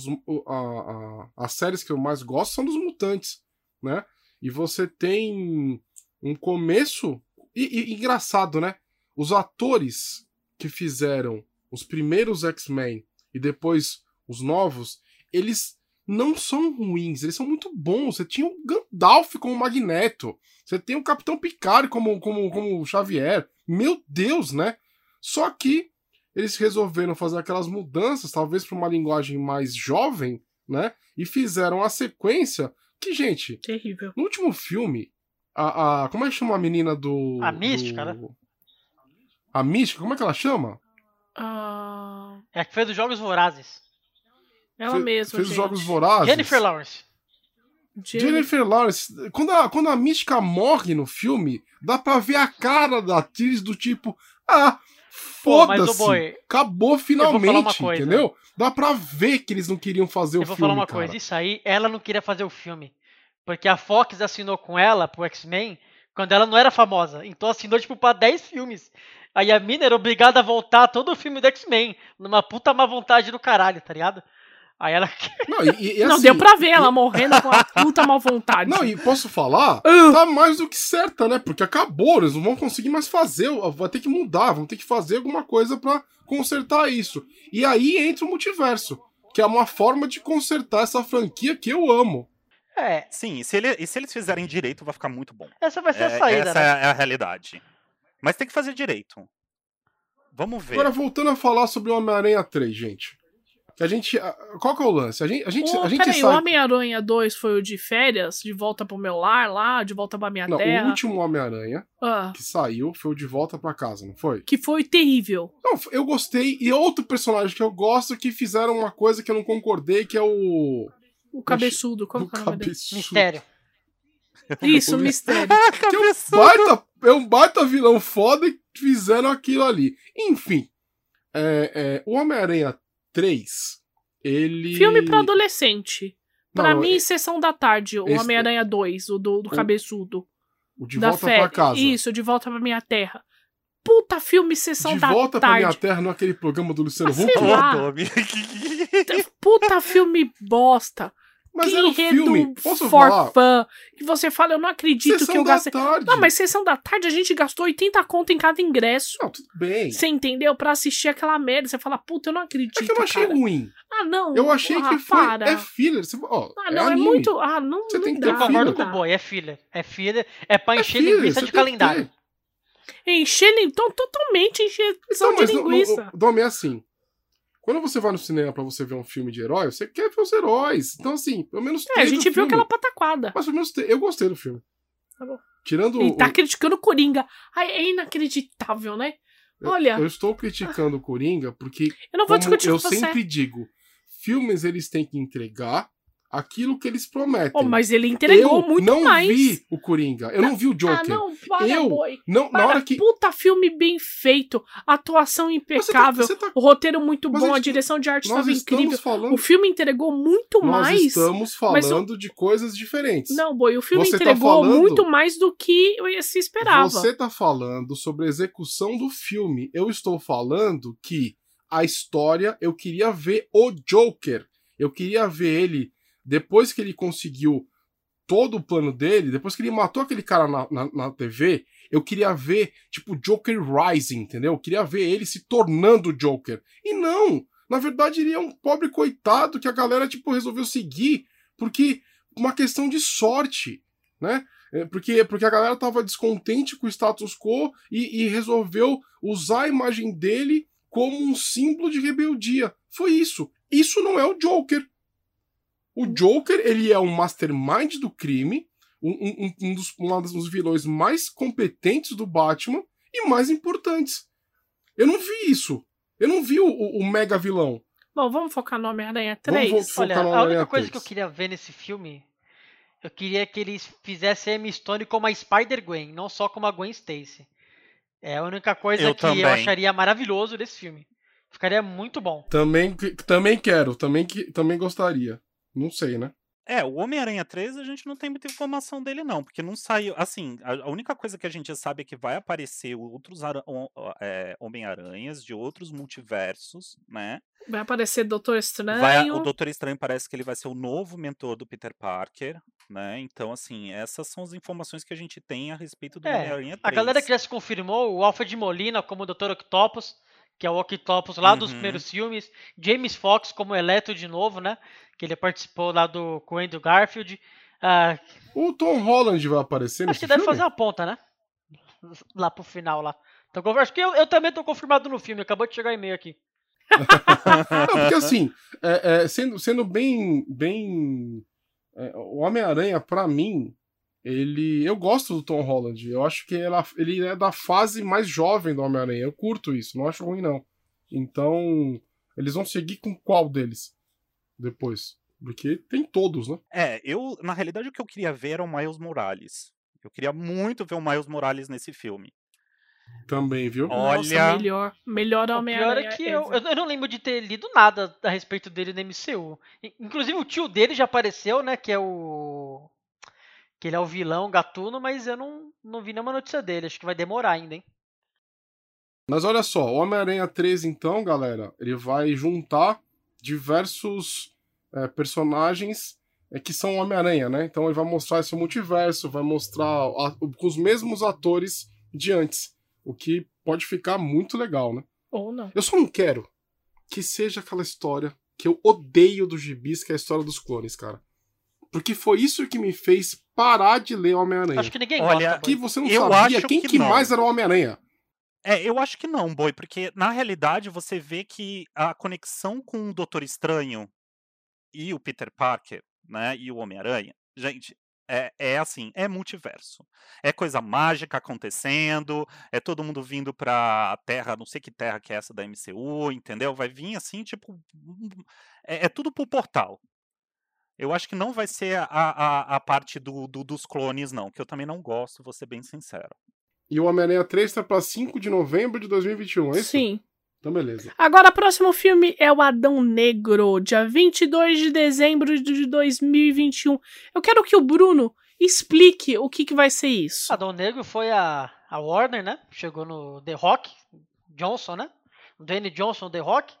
a, a, as séries que eu mais gosto são dos mutantes. Né? E você tem um começo. E, e engraçado, né? Os atores que fizeram os primeiros X-Men e depois os novos, eles não são ruins, eles são muito bons. Você tinha o Gandalf como Magneto, você tem o Capitão Picard como, como, como Xavier. Meu Deus, né? Só que eles resolveram fazer aquelas mudanças, talvez para uma linguagem mais jovem, né? E fizeram a sequência que, gente, terrível. No último filme, a, a como é que chama a menina do a mística, do... né? A mística, como é que ela chama? Uh... É a que fez os Jogos Vorazes. Ela Fe, mesma. Fez gente. os Jogos Vorazes. Jennifer Lawrence. Jennifer Lawrence, quando a, quando a mística morre no filme, dá pra ver a cara da atriz do tipo, ah, foda-se, acabou finalmente, entendeu? Dá pra ver que eles não queriam fazer eu o filme. Eu vou falar uma cara. coisa, isso aí, ela não queria fazer o filme. Porque a Fox assinou com ela pro X-Men quando ela não era famosa. Então assinou, tipo, pra 10 filmes. Aí a mina era obrigada a voltar todo o filme do X-Men. Numa puta má vontade do caralho, tá ligado? Aí ela. Não, e, e, não assim, deu pra ver ela e... morrendo com a puta má vontade. Não, e posso falar? Uh. Tá mais do que certa, né? Porque acabou, eles não vão conseguir mais fazer. Vai ter que mudar, vão ter que fazer alguma coisa para consertar isso. E aí entra o multiverso, que é uma forma de consertar essa franquia que eu amo. É. Sim, e se, ele, e se eles fizerem direito, vai ficar muito bom. Essa vai ser é, a saída. Essa né? é a realidade. Mas tem que fazer direito. Vamos ver. Agora, voltando a falar sobre o Homem-Aranha 3, gente. Que a gente. Qual que é o lance? A gente, a gente, oh, a gente peraí, sabe... o Homem-Aranha 2 foi o de férias, de volta pro meu lar lá, de volta pra minha não, terra. O último Homem-Aranha ah. que saiu foi o de volta pra casa, não foi? Que foi terrível. Não, eu gostei. E outro personagem que eu gosto que fizeram uma coisa que eu não concordei, que é o. O cabeçudo, como o é o nome cabeçudo. Mistério. Isso, mistério. que é um, baita, é um baita vilão foda e fizeram aquilo ali. Enfim. É, é, o Homem-Aranha 3 ele. Filme pra adolescente. Não, pra mim, é- sessão da tarde, o esse- Homem-Aranha 2, o do, do O- cabeçudo. O De da Volta Fé. pra Casa. Isso, de volta pra minha terra. Puta filme sessão De da Volta pra tarde. Minha Terra, não é aquele programa do Luciano Ah, Huck? Puta filme bosta. Mas que era um filme. Posso for falar? fun. Que você fala, eu não acredito Sessão que eu gastei. tarde. Não, mas sessão da tarde a gente gastou 80 conto em cada ingresso. Não, tudo bem. Você entendeu? Pra assistir aquela merda. Você fala, puta, eu não acredito. É que eu não achei cara. ruim. Ah, não. Eu achei ah, que foi. Para. É filler. Você, ó, Ah, não, é, anime. muito. Ah, não. Você não tem que dá, ter Eu concordo com o não. Boi, é filler. É filler. É pra É encher filler, linguiça você de calendário. Encher então totalmente encher Então, de mas não- linguiça. não- Dom, é assim. Quando você vai no cinema pra você ver um filme de herói, você quer ver os heróis. Então, assim, pelo menos é, a gente viu filme. aquela pataquada. Mas pelo menos eu gostei do filme. Tá bom. Tirando E o. tá criticando o Coringa. Ai, é inacreditável, né? eu- Olha, Eu estou criticando o Coringa porque, eu não vou discutir eu sempre digo, filmes eles têm que entregar aquilo que eles prometem. Oh, mas ele entregou eu muito não mais. vi o Coringa. Eu não vi o Joker. Ah, não, para, Eu- boy. Não, na Para, hora que. puta filme bem feito, atuação Mas você tá- impecável, você tá- o roteiro muito Mas bom, a a direção de arte estava incrível. falando. O filme entregou muito nós mais. estamos mas falando de coisas diferentes. Não, boy, o filme Você tá entregou falando- muito mais do que se esperava. Você tá falando sobre a execução do filme. Eu estou falando que a história, eu queria ver o Joker. Eu queria ver ele, depois que ele conseguiu todo o plano dele, depois que ele matou aquele cara na, na, na TV, eu queria ver, tipo, Joker Rising, entendeu? Eu queria ver ele se tornando Joker. E não! Na verdade, ele é um pobre coitado que a galera, tipo, resolveu seguir porque uma questão de sorte, né? É, Porque, porque a galera tava descontente com o status quo e, e resolveu usar a imagem dele como um símbolo de rebeldia. Foi isso. Isso não é o Joker. O Joker, ele é um mastermind do crime, um, um- um dos, um dos vilões mais competentes do Batman e mais importantes. Eu não vi isso. Eu não vi o, o- mega vilão. Bom, vamos focar no Homem-Aranha Vamos 3? voltar- Olha, a única coisa que eu 3. queria ver nesse filme, eu queria que eles fizessem a Emma Stone como a Spider-Gwen, não só como a Gwen Stacy. É a única coisa Eu que eu também. acharia maravilhoso desse filme. Ficaria muito bom. Também, também quero, também, que, também gostaria. Não sei, né? É, o Homem-Aranha 3 a gente não tem muita informação dele, não, porque não saiu. Assim, a, a única coisa que a gente sabe é que vai aparecer outros é, Homem-Aranhas de outros multiversos, né? Vai aparecer Doutor Estranho. Vai, o Doutor Estranho parece que ele vai ser o novo mentor do Peter Parker, né? Então, assim, essas são as informações que a gente tem a respeito do É, Homem-Aranha 3. A galera que já se confirmou, o Alfred Molina como Dr. Octopus, que é o Octopus lá dos Uhum. primeiros filmes, James Fox como Electro de novo, né? Que ele participou lá do com o Andrew Garfield. Ah, O Tom Holland vai aparecer acho nesse que deve filme? fazer uma ponta, né? Lá pro final lá. Então, eu acho que eu, eu também tô confirmado no filme, acabou de chegar e-mail aqui. Não, porque assim, é, é, sendo, sendo bem. bem é, o Homem-Aranha, pra mim, ele. Eu gosto do Tom Holland. Eu acho que ela- ele é da fase mais jovem do Homem-Aranha. Eu curto isso, não acho ruim, não. Então, eles vão seguir com qual deles? Depois. Porque tem todos, né? É, eu, na realidade, o que eu queria ver era o Miles Morales. Eu queria muito ver o Miles Morales nesse filme. Também, viu? Ó, Nossa, Olha- melhor. Melhor O pior Homem-Aranha. é que eu, eu eu não lembro de ter lido nada a respeito dele no MCU. Inclusive o tio dele já apareceu, né? Que é o. Que ele é o vilão gatuno, mas eu não, não vi nenhuma notícia dele. Acho que vai demorar ainda, hein? Mas olha só, o Homem-Aranha 3, então, galera, ele vai juntar diversos é, personagens é, que são Homem-Aranha, né? Então ele vai mostrar esse multiverso, vai mostrar a- com os mesmos atores de antes. O que pode ficar muito legal, né? Ou não. Eu só não quero que seja aquela história que eu odeio dos gibis, que é a história dos clones, cara. Porque foi isso que me fez parar de ler Homem-Aranha. Acho que ninguém Olha, gosta. Que você não Eu sabia quem que que mais era o Homem-Aranha. É, eu acho que não, Boi, porque na realidade você vê que a conexão com o Doutor Estranho e o Peter Parker, né, e o Homem-Aranha, gente, é, é assim, é multiverso. É coisa mágica acontecendo, é todo mundo vindo pra Terra, não sei que terra que é essa da MCU, entendeu? Vai vir assim, tipo, é, é tudo pro portal. Eu acho que não vai ser a, a, a parte do, do- dos clones, não, que eu também não gosto, vou ser bem sincero. E o Homem-Aranha 3 tá pra 5 de novembro de 2021, é isso? Sim. Então, beleza. Agora, o próximo filme é o Adão Negro, dia 22 de dezembro de 2021. Eu quero que o Bruno explique o que, que vai ser isso. Adão Negro foi a, a Warner, né? Chegou no The Rock, Johnson, né? O Dwayne Johnson, The Rock.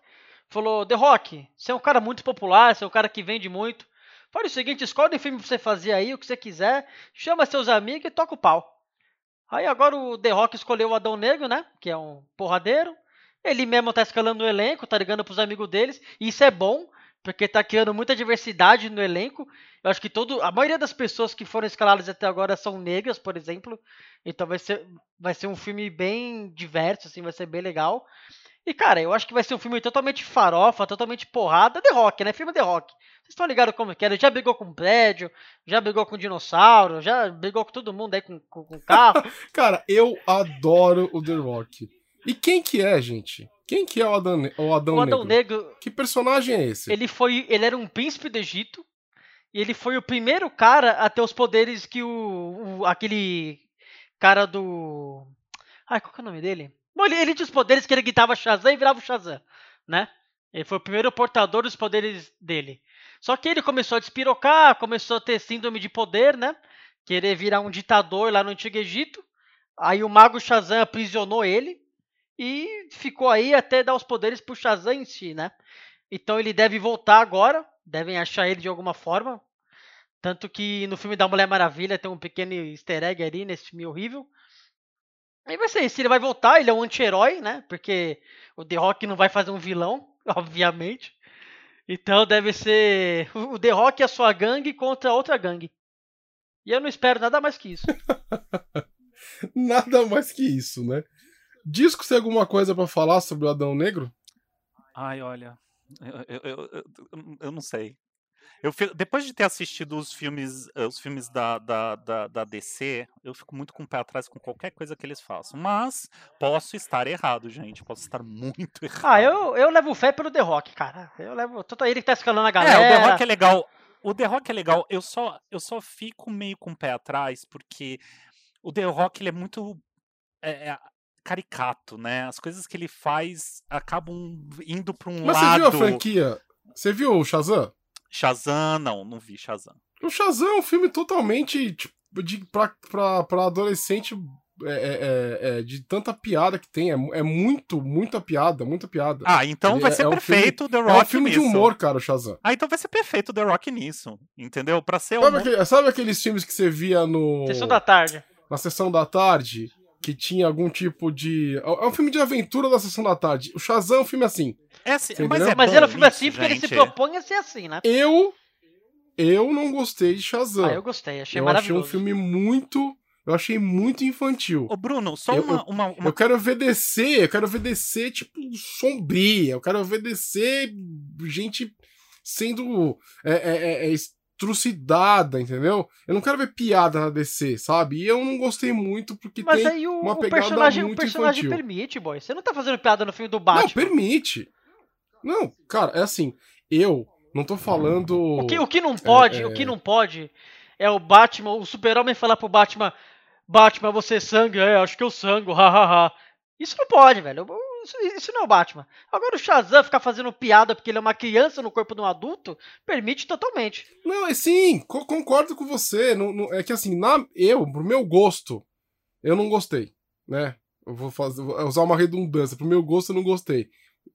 Falou, The Rock, você é um cara muito popular, você é um cara que vende muito. Fala o seguinte, escolhe o filme pra você fazer aí, o que você quiser, chama seus amigos e toca o pau. Aí agora o The Rock escolheu o Adão Negro, né? Que é um porradeiro. Ele mesmo tá escalando o elenco, tá ligando pros amigos deles. E isso é bom, porque tá criando muita diversidade no elenco. Eu acho que todo, a maioria das pessoas que foram escaladas até agora são negras, por exemplo. Então vai ser, vai ser um filme bem diverso, assim, vai ser bem legal. E, cara, eu acho que vai ser um filme totalmente farofa, totalmente porrada. The Rock, né? Filme The Rock. Vocês estão ligados como que é? Ele já brigou com prédio, já brigou com dinossauro, já brigou com todo mundo aí com, com, com carro. Cara, eu adoro o The Rock. E quem que é, gente? Quem que é o Adão, o Adão, o Adão Negro? Negro, Que personagem é esse? ele foi. Ele era um príncipe do Egito. E ele foi o primeiro cara a ter os poderes que o. o- aquele cara do. Ai, qual que é o nome dele? Bom, ele, ele tinha os poderes que ele gritava Shazam e virava o Shazam, né? Ele foi o primeiro portador dos poderes dele. Só que ele começou a despirocar, começou a ter síndrome de poder, né? Querer virar um ditador lá no Antigo Egito. Aí o mago Shazam aprisionou ele e ficou aí até dar os poderes pro Shazam em si, né? Então ele deve voltar agora, devem achar ele de alguma forma. Tanto que no filme da Mulher Maravilha tem um pequeno easter egg ali nesse filme horrível. Aí vai ser isso, ele vai voltar, ele é um anti-herói, né? Porque o The Rock não vai fazer um vilão, obviamente. Então deve ser o The Rock e a sua gangue contra outra gangue. E eu não espero nada mais que isso. Nada mais que isso, né? Disco tem alguma coisa pra falar sobre o Adão Negro? Ai, olha, eu, eu, eu, eu- eu não sei. Eu, fi- depois de ter assistido os filmes, eh, os filmes da, da, da, da DC, eu fico muito com o pé atrás com qualquer coisa que eles façam. Mas posso estar errado, gente. Posso estar muito errado. Ah, eu, eu levo fé pelo The Rock, cara. Eu levo. Tanto ele que tá escalando a galera. É, o The Rock é legal. O The Rock é legal. Eu só, eu só fico meio com o pé atrás porque o The Rock ele é muito é, é, caricato, né? As coisas que ele faz acabam indo para um Mas lado. você viu a franquia? Você viu o Shazam? Shazam, não, não vi Shazam. O Shazam é um filme totalmente tipo, de, pra, pra, pra adolescente é, é, é, é, de tanta piada que tem. É, é muito, muita piada, muita piada. Ah, então Ele vai é- ser é um perfeito o The é Rock um filme nisso. de humor, cara, o Shazam. Ah, então vai ser perfeito o The Rock nisso, entendeu? Pra ser Sabe, aquele- sabe aqueles filmes que você via no, Sessão da tarde. na sessão da tarde? Que tinha algum tipo de. É um filme de aventura da sessão da tarde. O Shazam é um filme assim. É, assim, mas é Mas ele é um filme assim porque ele se gente. propõe a ser assim, né? Eu. Eu não gostei de Shazam. Ah, eu gostei, achei eu achei maravilhoso. um filme muito. Eu achei muito infantil. Ô, Bruno, só Eu- uma, uma, uma Eu quero ver DC, eu quero ver DC, tipo, sombria. Eu quero ver DC, gente sendo é, é, é, é, trucidada, entendeu? Eu não quero ver piada na DC, sabe? E eu não gostei muito porque Mas tem. aí o, uma o pegada personagem, o muito personagem infantil. permite, boy. Você não tá fazendo piada no filme do Não, Batman. permite. Não, cara, é assim. Eu não tô falando. O que, o que não pode, é. o que não pode é o Batman, o super-homem falar pro Batman, Batman, você sangra, é, acho que eu sangro, hahaha. Isso não pode, velho. Isso, isso não é o Batman. Agora o Shazam ficar fazendo piada porque ele é uma criança no corpo de um adulto, permite totalmente. Não, é sim, co- concordo com você. Não, não- é que assim, na, eu, pro meu gosto, eu não gostei, né? Eu vou, fazer, vou usar uma redundância. Pro meu gosto, eu não gostei.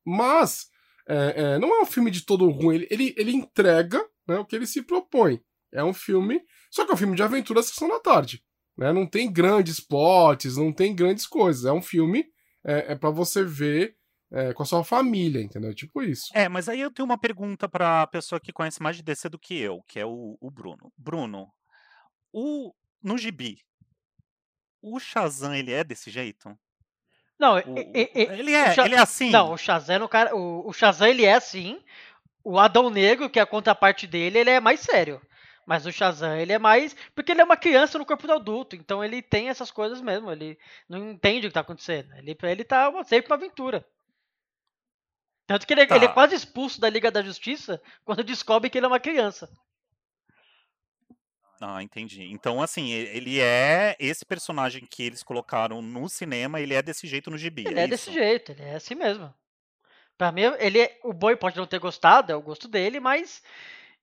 Mas, é, é, não é um filme de todo ruim. Ele, ele, ele entrega né, o que ele se propõe. É um filme. Só que é um filme de aventura sessão da tarde. Né? Não tem grandes plots, não tem grandes coisas. É um filme é, é para você ver é, com a sua família, entendeu? Tipo isso. É, mas aí eu tenho uma pergunta pra pessoa que conhece mais de DC do que eu, que é o, o Bruno. Bruno, o, no gibi, o Shazam, ele é desse jeito? Não, O- e- e- e- ele, é, ele é assim? Não, o Shazam, o, cara, o, o Shazam ele é assim. O Adão Negro, que é a contraparte dele, ele é mais sério. Mas o Shazam, ele é mais. Porque ele é uma criança no corpo do adulto. Então ele tem essas coisas mesmo. Ele não entende o que tá acontecendo. Ele, pra ele tá uma, sempre uma aventura. Tanto que ele, Tá. ele é quase expulso da Liga da Justiça quando descobre que ele é uma criança. Ah, entendi. Então, assim, ele é esse personagem que eles colocaram no cinema, ele é desse jeito no gibi. Ele é é desse jeito, ele é assim mesmo. Pra mim, ele é- o Boi pode não ter gostado, é o gosto dele, mas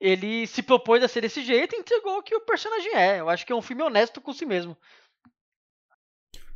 ele se propôs a ser desse jeito e entregou o que o personagem é. Eu acho que é um filme honesto com si mesmo.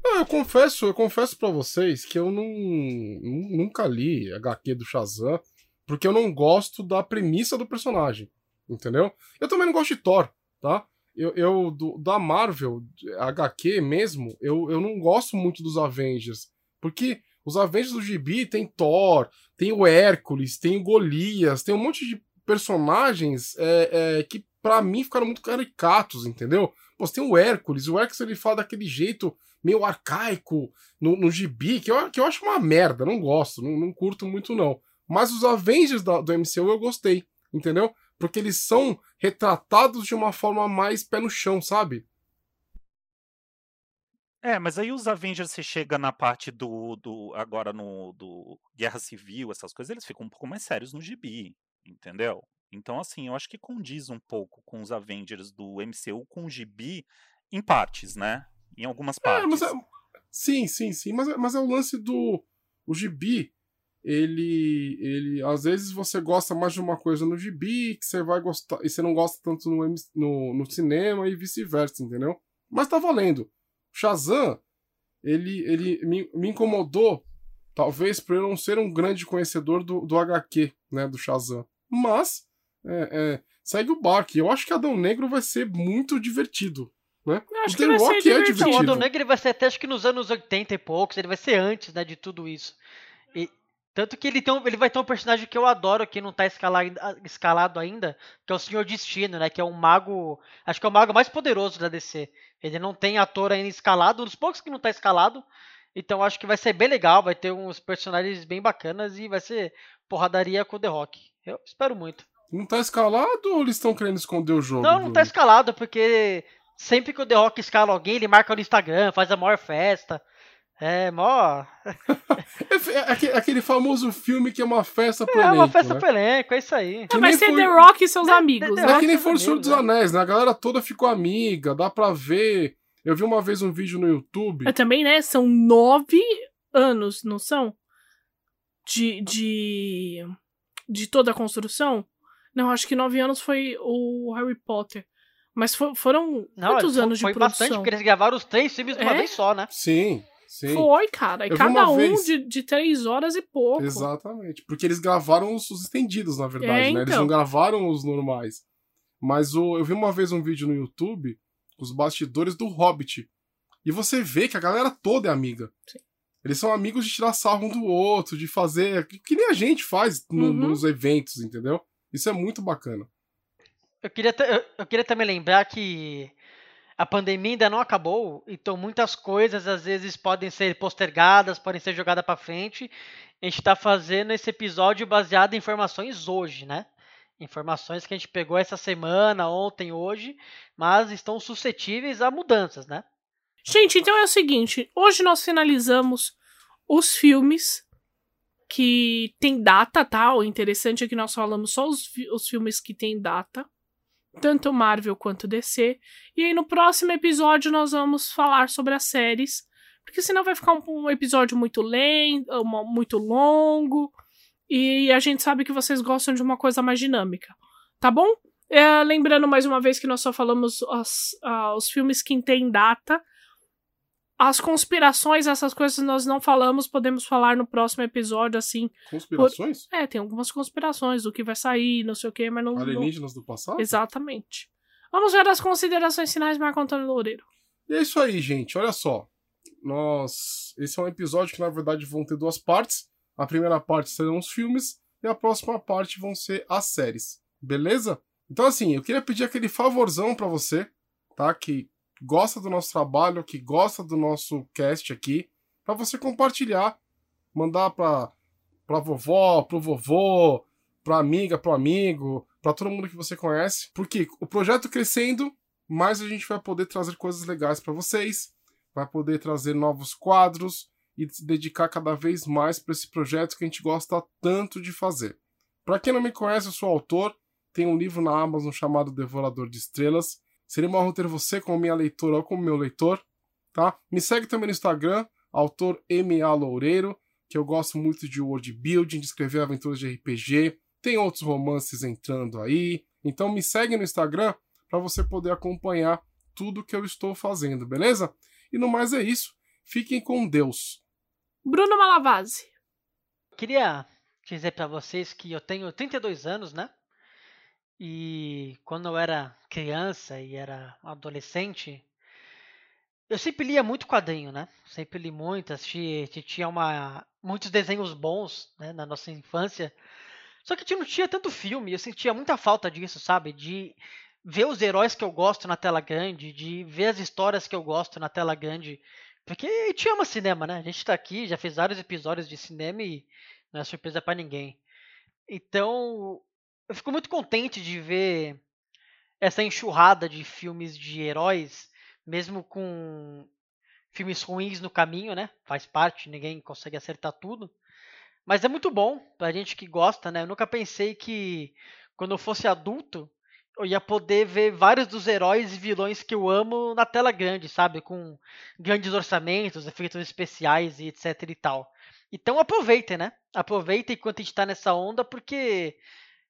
Eu confesso, eu confesso para vocês que eu não, nu- nunca li HQ do Shazam, porque eu não gosto da premissa do personagem. Entendeu? Eu também não gosto de Thor, tá? Eu, eu do, da Marvel, HQ mesmo, eu, eu não gosto muito dos Avengers. Porque os Avengers do Gibi tem Thor, tem o Hércules, tem o Golias, tem um monte de personagens é, é, que para mim ficaram muito caricatos, entendeu? Pô, você tem o Hércules, o Hércules ele fala daquele jeito meio arcaico no, no gibi, que eu, que eu acho uma merda, não gosto, não, não curto muito não. Mas os Avengers da, do MCU eu gostei, entendeu? Porque eles são retratados de uma forma mais pé no chão, sabe? É, mas aí os Avengers você chega na parte do, do agora no do Guerra Civil, essas coisas, eles ficam um pouco mais sérios no gibi, entendeu? Então assim, eu acho que condiz um pouco com os Avengers do MCU com o gibi em partes, né? Em algumas partes. É, mas é, sim, sim, sim, mas, é, mas é o lance do o gibi, ele ele às vezes você gosta mais de uma coisa no gibi que você vai gostar e você não gosta tanto no, no, no cinema e vice-versa, entendeu? Mas tá valendo. Shazam, ele, ele me, me incomodou, talvez por eu não ser um grande conhecedor do, do HQ, né, do Shazam. Mas, é, é, segue o barco. Eu acho que Adão Negro vai ser muito divertido. Né? Eu acho o que The vai Rock ser é divertido. O Adão Negro ele vai ser até acho que nos anos 80 e poucos, ele vai ser antes né, de tudo isso. Tanto que ele, tem um, ele vai ter um personagem que eu adoro, que não tá escalado, escalado ainda, que é o Senhor Destino, né? Que é um mago. Acho que é o mago mais poderoso da DC. Ele não tem ator ainda escalado, um dos poucos que não tá escalado. Então acho que vai ser bem legal, vai ter uns personagens bem bacanas e vai ser porradaria com o The Rock. Eu espero muito. Não tá escalado ou eles estão querendo esconder o jogo? Não, não tá escalado, porque sempre que o The Rock escala alguém, ele marca no Instagram, faz a maior festa. É, mó. É, é aquele famoso filme que é uma festa pro é, elenco. É uma festa né? pro elenco, é isso aí. É, vai ser for... The Rock e seus amigos. É, é que nem for o Senhor dos Anéis, né? A galera toda ficou amiga, dá pra ver. Eu vi uma vez um vídeo no YouTube. Eu também, né? São nove anos, não são? De. de. de toda a construção? Não, acho que nove anos foi o Harry Potter. Mas for, foram não, quantos foi, anos de foi produção? Foi bastante, porque eles gravaram os três filmes de uma vez só, né? Sim. Sim. Foi, cara. E eu cada um vez... de, de três horas e pouco. Exatamente. Porque eles gravaram os, os estendidos, na verdade, é, né? Eles não então. gravaram os normais. Mas o, eu vi uma vez um vídeo no YouTube, os bastidores do Hobbit. E você vê que a galera toda é amiga. Sim. Eles são amigos de tirar sarro um do outro, de fazer. Que nem a gente faz no, uhum. nos eventos, entendeu? Isso é muito bacana. Eu queria, eu, eu queria também lembrar que a pandemia ainda não acabou, então muitas coisas às vezes podem ser postergadas, podem ser jogadas para frente. A gente está fazendo esse episódio baseado em informações hoje, né? Informações que a gente pegou essa semana, ontem, hoje, mas estão suscetíveis a mudanças, né? Gente, então é o seguinte: hoje nós finalizamos os filmes que tem data, tá? O interessante é que nós falamos só os, os filmes que tem data tanto Marvel quanto DC. E aí no próximo episódio nós vamos falar sobre as séries, porque senão vai ficar um, episódio muito lento, muito longo, e a gente sabe que vocês gostam de uma coisa mais dinâmica, tá bom? É, lembrando mais uma vez que nós só falamos as, uh, os filmes que têm data, as conspirações, essas coisas nós não falamos, podemos falar no próximo episódio, assim. Conspirações? Por... É, tem algumas conspirações do que vai sair, não sei o que, mas não. Alienígenas não... do passado? Exatamente. Vamos ver as considerações finais, Marco Antônio Loureiro. E é isso aí, gente. Olha só. Nós. Esse é um episódio que, na verdade, vão ter duas partes. A primeira parte serão os filmes e a próxima parte vão ser as séries. Beleza? Então, assim, eu queria pedir aquele favorzão para você, tá? Que gosta do nosso trabalho, que gosta do nosso cast aqui, para você compartilhar, mandar para para vovó, pro vovô, pra amiga, pro amigo, para todo mundo que você conhece, porque o projeto crescendo, mais a gente vai poder trazer coisas legais para vocês, vai poder trazer novos quadros e se dedicar cada vez mais para esse projeto que a gente gosta tanto de fazer. Para quem não me conhece, eu sou autor, tem um livro na Amazon chamado Devorador de Estrelas. Seria uma honra ter você como minha leitora ou como meu leitor, tá? Me segue também no Instagram, autor M.A. Loureiro, que eu gosto muito de world building, de escrever aventuras de RPG. Tem outros romances entrando aí. Então me segue no Instagram para você poder acompanhar tudo que eu estou fazendo, beleza? E no mais é isso. Fiquem com Deus. Bruno Malavase. Queria dizer para vocês que eu tenho 32 anos, né? E quando eu era criança e era adolescente, eu sempre lia muito quadrinho, né? Sempre li muito, assisti, tinha uma, muitos desenhos bons né, na nossa infância. Só que não tinha tanto filme, eu sentia muita falta disso, sabe? De ver os heróis que eu gosto na tela grande, de ver as histórias que eu gosto na tela grande. Porque a gente ama cinema, né? A gente tá aqui, já fez vários episódios de cinema e não é surpresa para ninguém. Então, eu fico muito contente de ver essa enxurrada de filmes de heróis, mesmo com filmes ruins no caminho, né? Faz parte, ninguém consegue acertar tudo. Mas é muito bom pra gente que gosta, né? Eu nunca pensei que quando eu fosse adulto, eu ia poder ver vários dos heróis e vilões que eu amo na tela grande, sabe? Com grandes orçamentos, efeitos especiais e etc e tal. Então aproveitem, né? Aproveitem enquanto a gente tá nessa onda, porque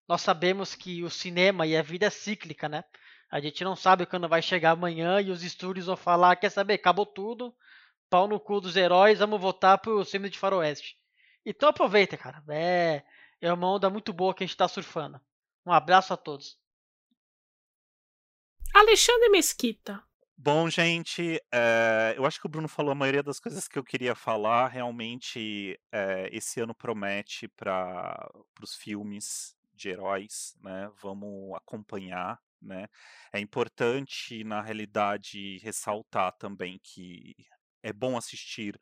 nós sabemos que o cinema e a vida é cíclica, né? A gente não sabe quando vai chegar amanhã e os estúdios vão falar, quer saber, acabou tudo, pau no cu dos heróis, vamos voltar pro filme de faroeste. Então aproveita, cara. É, é uma onda muito boa que a gente tá surfando. Um abraço a todos. Alexandre Mesquita. Bom, gente, é, eu acho que o Bruno falou a maioria das coisas que eu queria falar. Realmente, é, esse ano promete para os filmes de heróis, né? Vamos acompanhar, né? É importante, na realidade, ressaltar também que é bom assistir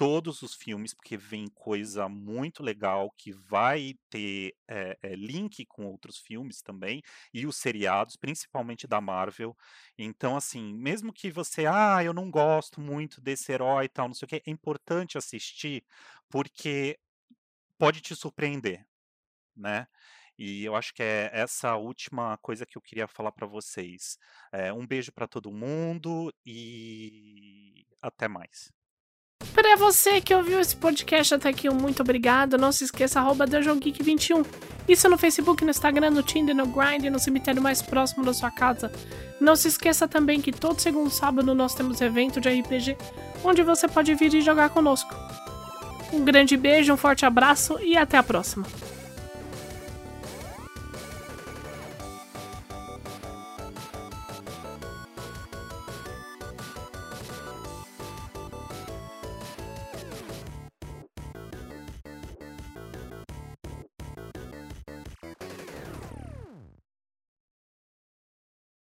todos os filmes, porque vem coisa muito legal que vai ter é, é, link com outros filmes também, e os seriados, principalmente da Marvel. Então, assim, mesmo que você, ah, eu não gosto muito desse herói e tal, não sei o que, é importante assistir, porque pode te surpreender, né? E eu acho que é essa última coisa que eu queria falar para vocês. É, um beijo para todo mundo e até mais. Para você que ouviu esse podcast até aqui, um muito obrigado. Não se esqueça, arroba 21 Isso no Facebook, no Instagram, no Tinder, no Grind, no cemitério mais próximo da sua casa. Não se esqueça também que todo segundo sábado nós temos evento de RPG, onde você pode vir e jogar conosco. Um grande beijo, um forte abraço e até a próxima.